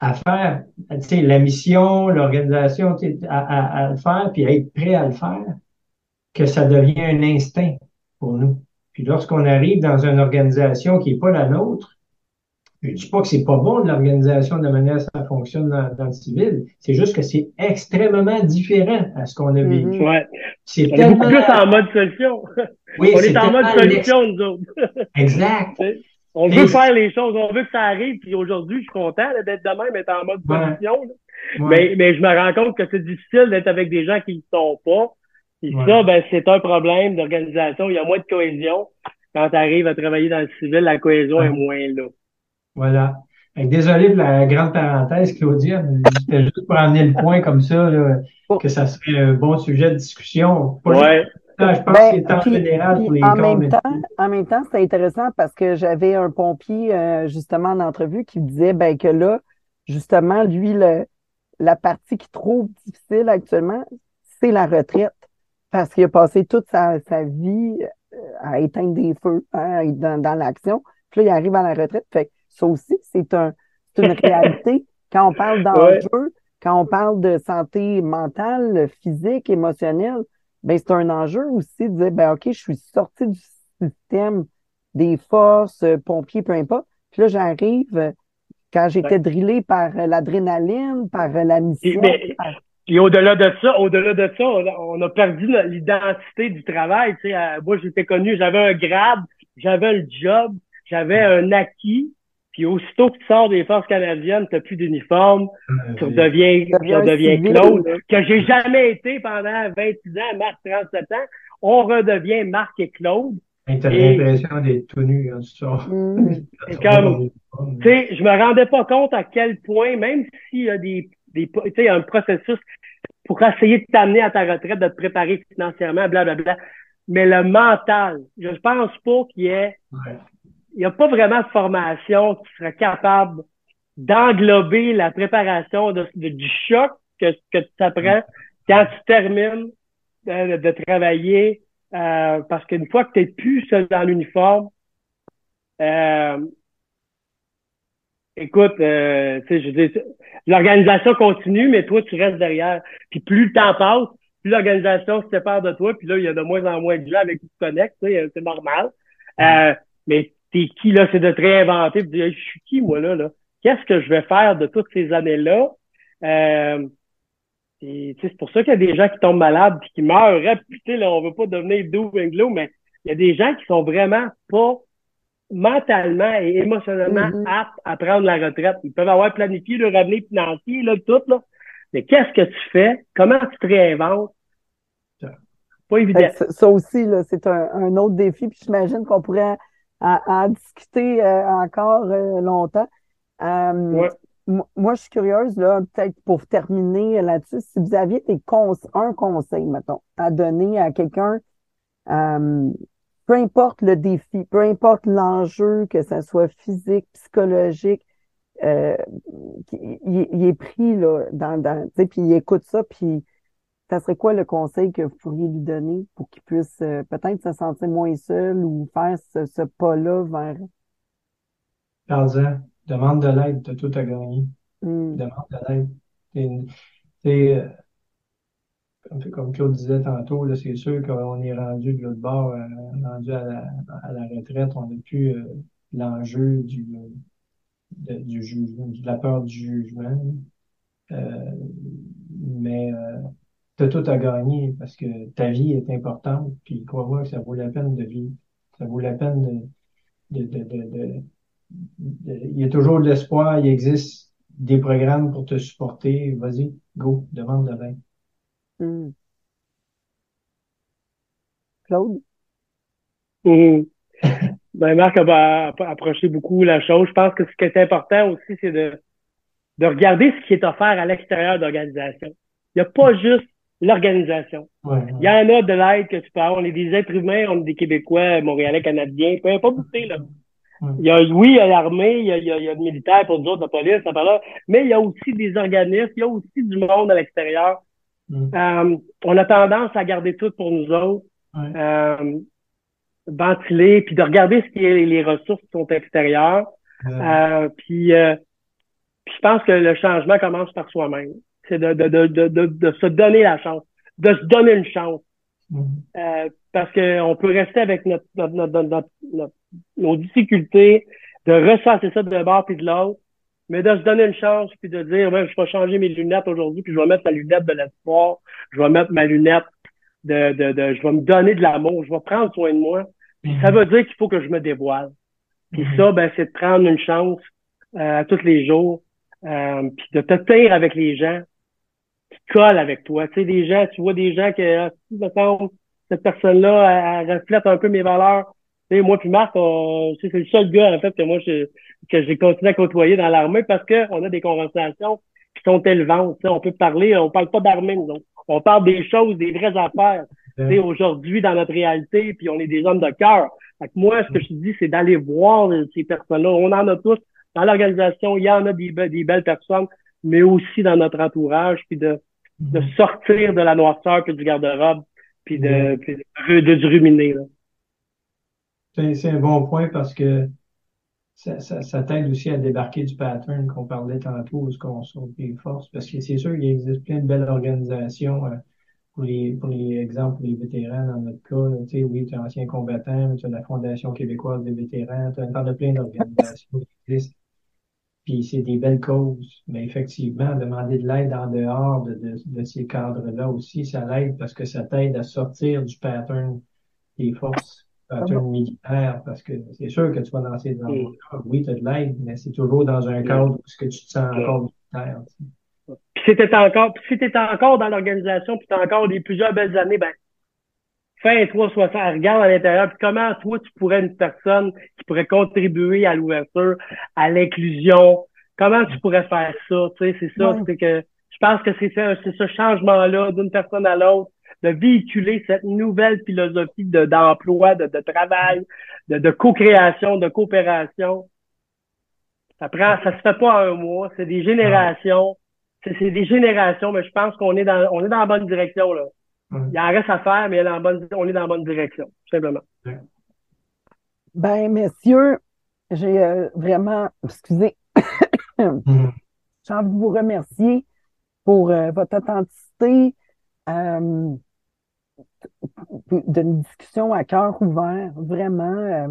à faire, tu sais, la mission, l'organisation, à, à, à, le faire, puis à être prêt à le faire, que ça devient un instinct pour nous. Puis lorsqu'on arrive dans une organisation qui n'est pas la nôtre, je dis pas que c'est pas bon de l'organisation de la manière dont ça fonctionne dans, le civil. C'est juste que c'est extrêmement différent à ce qu'on a vécu. Mm-hmm. Ouais. C'est beaucoup plus en mode solution. Oui, on est, en mode solution, nous autres. exact. on veut faire les choses, on veut que ça arrive, puis aujourd'hui, je suis content d'être de même, être en mode solution. Mais, mais je me rends compte que c'est difficile d'être avec des gens qui ne sont pas. Et ça, ben, c'est un problème d'organisation. Il y a moins de cohésion. Quand tu arrives à travailler dans le civil, la cohésion est moins là. Voilà. Désolé de la grande parenthèse, Claudia, c'était juste pour amener le point comme ça, que ça serait un bon sujet de discussion. ouais. Je pense ben, que c'est en général pour les en même, temps, en même temps, c'est intéressant parce que j'avais un pompier euh, justement en entrevue qui me disait ben, que là, justement, lui, le, la partie qu'il trouve difficile actuellement, c'est la retraite. Parce qu'il a passé toute sa, sa vie euh, à éteindre des feux hein, dans, dans l'action. Puis là, il arrive à la retraite. Fait ça aussi, c'est un, une réalité. Quand on parle d'enjeu, quand on parle de santé mentale, physique, émotionnelle, ben c'est un enjeu aussi de dire, ben OK, je suis sorti du système des forces, euh, pompiers, peu importe. Puis là, j'arrive, euh, quand j'étais drillé par euh, l'adrénaline, par la mission. Et, au-delà de ça, au-delà de ça, on a, perdu l'identité du travail. Tu sais, moi, j'étais connu, j'avais un grade, j'avais un job, j'avais un acquis. Puis aussitôt que tu sors des forces canadiennes, tu n'as plus d'uniforme, tu redeviens, tu redeviens Claude, que j'ai jamais été pendant 26 ans, Marc 37 ans. On redevient Marc et Claude. T'as l'impression d'être tout nu, hein, ça. Mm. comme, tu sais, je me rendais pas compte à quel point, même s'il y a des, des tu sais, un processus pour essayer de t'amener à ta retraite, de te préparer financièrement, blablabla. Mais le mental, je pense pas qu'il y ait, il n'y a pas vraiment de formation qui serait capable d'englober la préparation de, du choc que, que tu apprends quand tu termines de, travailler, euh, parce qu'une fois que tu n'es plus seul dans l'uniforme, euh, écoute, euh, tu sais, je dis, l'organisation continue, mais toi, tu restes derrière. Puis plus le temps passe, plus l'organisation se sépare de toi, puis là, il y a de moins en moins de gens avec qui tu connectes, c'est normal. Euh, mais t'es qui, là? C'est de te réinventer, de dire, je suis qui, moi, là, là? Qu'est-ce que je vais faire de toutes ces années-là? Euh, c'est pour ça qu'il y a des gens qui tombent malades puis qui meurent réputés, là, on veut pas devenir doux glow, mais il y a des gens qui sont vraiment pas mentalement et émotionnellement mm-hmm. aptes à prendre la retraite. Ils peuvent avoir planifié le revenu financier, là, tout, là. Mais qu'est-ce que tu fais? Comment tu te réinventes? Pas évident. Ça aussi, là, c'est un, autre défi. Puis j'imagine qu'on pourrait en, discuter euh, encore euh, longtemps. Euh, moi, je suis curieuse, là, peut-être pour terminer là-dessus, si vous aviez des un conseil, mettons, à donner à quelqu'un, peu importe le défi, peu importe l'enjeu, que ce soit physique, psychologique, euh, il, est pris là, dans, dans puis il écoute ça, puis ça serait quoi le conseil que vous pourriez lui donner pour qu'il puisse euh, peut-être se sentir moins seul ou faire ce, pas-là vers. Parle-en, demande de l'aide, de tout à gagner. Hmm. Demande de l'aide. C'est comme Claude disait tantôt, là, c'est sûr qu'on est rendu de l'autre bord, euh, rendu à la, à la, retraite, on n'a plus euh, l'enjeu du, de, du jugement, de la peur du jugement. Euh, mais euh, tu as tout à gagner parce que ta vie est importante, puis crois-moi que ça vaut la peine de vivre. Ça vaut la peine de, de, de, de il y a toujours de l'espoir, il existe des programmes pour te supporter. Vas-y, go, demande de l'aide. Hmm. Claude? Mmh. ben, Marc a, approché beaucoup la chose. Je pense que ce qui est important aussi, c'est de, de regarder ce qui est offert à l'extérieur de l'organisation. Il n'y a pas juste l'organisation. Il y en a de l'aide que tu peux avoir. On est des êtres humains, on est des Québécois, Montréalais, Canadiens, peu importe où là. Il y a, oui, il y a l'armée, il y a, il y a, le militaire pour nous autres, la police, ça là, mais il y a aussi des organismes, il y a aussi du monde à l'extérieur. Euh, on a tendance à garder tout pour nous autres, euh, ventiler, puis de regarder ce qui est les ressources qui sont extérieures. Euh, puis, euh, puis je pense que le changement commence par soi-même. C'est de, de, de, de, de, se donner la chance, de se donner une chance. Mm. Euh, parce qu'on peut rester avec notre, notre, notre, notre, nos difficultés, de ressasser ça de bord puis de l'autre, mais de se donner une chance puis de dire ouais, je vais changer mes lunettes aujourd'hui puis je vais mettre la lunette de l'espoir, je vais mettre ma lunette de, de, de je vais me donner de l'amour, je vais prendre soin de moi. Puis ça veut dire qu'il faut que je me dévoile. Puis mhm. ça, ben, c'est de prendre une chance euh, tous les jours, euh, puis de te tenir avec les gens qui collent avec toi. Tu sais, des gens, tu vois des gens que, ah, cette personne-là, elle, reflète un peu mes valeurs. Tu sais, moi puis Marc, c'est le seul gars, en fait, que moi, je, que j'ai continué à côtoyer dans l'armée parce qu'on a des conversations qui sont élevantes. On peut parler, on parle pas d'armée, nous On parle des choses, des vraies affaires. Aujourd'hui, dans notre réalité, puis on est des hommes de cœur. moi, ce que je te dis, c'est d'aller voir ces personnes-là. On en a tous. Dans l'organisation, il y en a des, des, belles personnes, mais aussi dans notre entourage, puis de, de mm-hmm. sortir de la noirceur puis du garde-robe, puis de, puis de, de, de, ruminer. C'est un bon point parce que ça, ça, ça t'aide aussi à débarquer du pattern qu'on parlait tantôt, ce qu'on sort des forces, parce que c'est sûr qu'il existe plein de belles organisations euh, pour les, pour les exemples, les vétérans dans notre cas. tu sais, oui, tu es ancien combattant, tu as la Fondation québécoise des vétérans, tu as plein d'organisations qui existent. Puis c'est des belles causes. Mais effectivement, demander de l'aide en dehors de, de, de ces cadres-là aussi, ça l'aide parce que ça t'aide à sortir du pattern des forces pattern militaire, parce que c'est sûr que tu vas dans ces endroits. Oui, tu as de l'aide, mais c'est toujours dans un cadre où que tu te sens encore militaire. Puis si t'es encore, si t'es encore dans l'organisation, puis t'as encore des plusieurs belles années, ben, fais toi, soit ça, regarde à l'intérieur, puis comment toi, tu pourrais une personne qui pourrait contribuer à l'ouverture, à l'inclusion, comment tu pourrais faire ça, tu sais, c'est ça, c'est que je pense que c'est ce changement-là d'une personne à l'autre, de véhiculer cette nouvelle philosophie d'emploi, de, de, travail, de, de co-création, de coopération. Ça prend, ça se fait pas en un mois, c'est des générations. C'est des générations, mais je pense qu'on est dans on est dans la bonne direction là. Il y en reste à faire, mais on est dans la bonne direction, simplement. Ben, messieurs, j'ai euh, vraiment, excusez, mm-hmm. j'ai envie de vous remercier pour euh, votre authenticité, euh, d'une discussion à cœur ouvert, vraiment. Euh,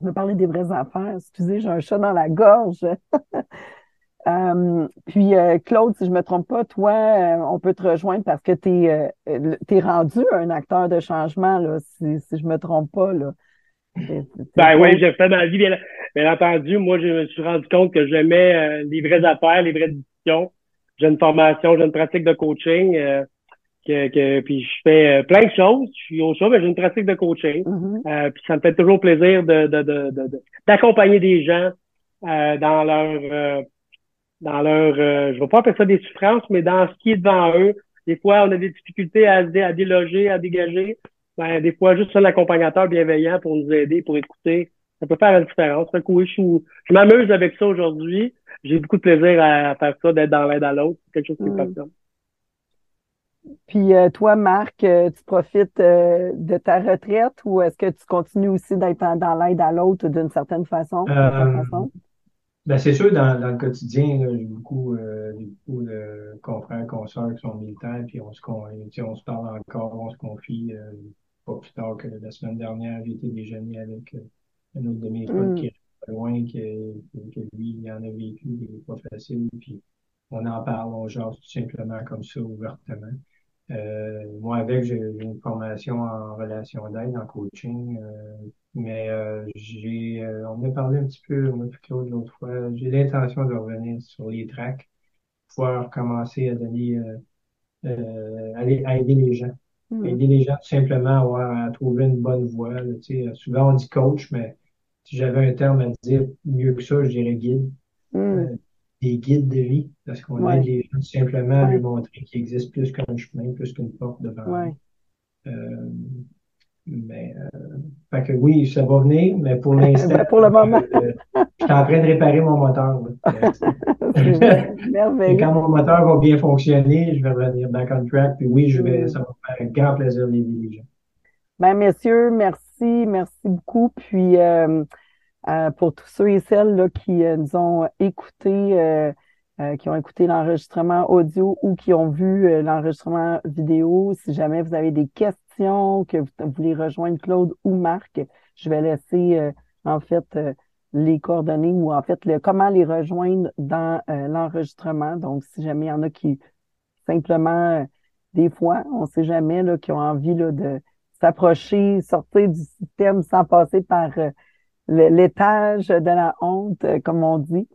me parler des vraies affaires. Excusez, j'ai un chat dans la gorge. Euh, puis Claude, si je me trompe pas, toi, on peut te rejoindre parce que tu es, es, rendu un acteur de changement, là, si, si je me trompe pas. Là. Ben oui, j'ai fait ma vie, bien, bien, entendu. Moi, je me suis rendu compte que j'aimais les vraies affaires, les vraies discussions j'ai une formation, j'ai une pratique de coaching. Euh, que, que, puis je fais euh, plein de choses. Je suis au show, mais j'ai une pratique de coaching. Mm-hmm. euh, puis ça me fait toujours plaisir de, de, de, d'accompagner des gens euh, dans leur dans leur je vais pas appeler ça des souffrances, mais dans ce qui est devant eux. Des fois, on a des difficultés à, à déloger, à dégager. Ben, des fois, juste un accompagnateur bienveillant pour nous aider, pour écouter, ça peut faire la différence. Fait que oui, je, je m'amuse avec ça aujourd'hui j'ai beaucoup de plaisir à, faire ça, d'être dans l'aide à l'autre. C'est quelque chose qui me mm. passionne. Puis euh, toi, Marc, euh, tu profites euh, de ta retraite ou est-ce que tu continues aussi d'être dans l'aide à l'autre d'une certaine façon? Ben c'est sûr, dans, dans le quotidien, j'ai beaucoup, beaucoup de confrères, consoeurs qui sont militaires, puis on se, on se parle encore, on se confie. pas plus tard que la semaine dernière, j'ai été déjeuner avec un autre de mes mm. qui loin que, que, lui, il en a vécu des pas faciles, puis on en parle, on jase tout simplement comme ça, ouvertement. Euh, moi, avec, j'ai une formation en relation d'aide, en coaching, euh, mais euh, j'ai, euh, on a parlé un petit peu, moi et Claude, l'autre fois, j'ai l'intention de revenir sur les tracks, pouvoir commencer à donner, aller à aider les gens. Hmm. Aider les gens tout simplement à, à trouver une bonne voie. sais souvent, on dit coach, mais si j'avais un terme à dire mieux que ça, je dirais guide. Hmm. Euh, des guides de vie, parce qu'on aide les gens simplement à lui montrer qu'il existe plus qu'un chemin, plus qu'une porte devant euh, mais, euh, fait que oui, ça va venir, mais pour l'instant. pour le moment. Euh, je suis en train de réparer mon moteur. Merveilleux. Et quand mon moteur va bien fonctionner, je vais revenir back on track. Puis oui, je vais, hmm. ça va me faire un grand plaisir les gens. Ben, messieurs, merci merci, beaucoup. Puis euh, euh, pour tous ceux et celles là, qui euh, nous ont écoutés, qui ont écouté l'enregistrement audio ou qui ont vu l'enregistrement vidéo, si jamais vous avez des questions, que vous voulez rejoindre Claude ou Marc, je vais laisser en fait les coordonnées ou en fait le, comment les rejoindre dans l'enregistrement. Donc, si jamais il y en a qui simplement des fois, on ne sait jamais, là, qui ont envie là, de, s'approcher, sortir du système sans passer par euh, l'étage de la honte, euh, comme on dit.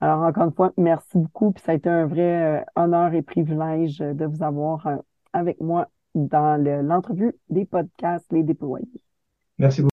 Alors, encore une fois, merci beaucoup. Puis ça a été un vrai euh, honneur et privilège de vous avoir avec moi dans l'entrevue des podcasts Les Déployés. Merci beaucoup.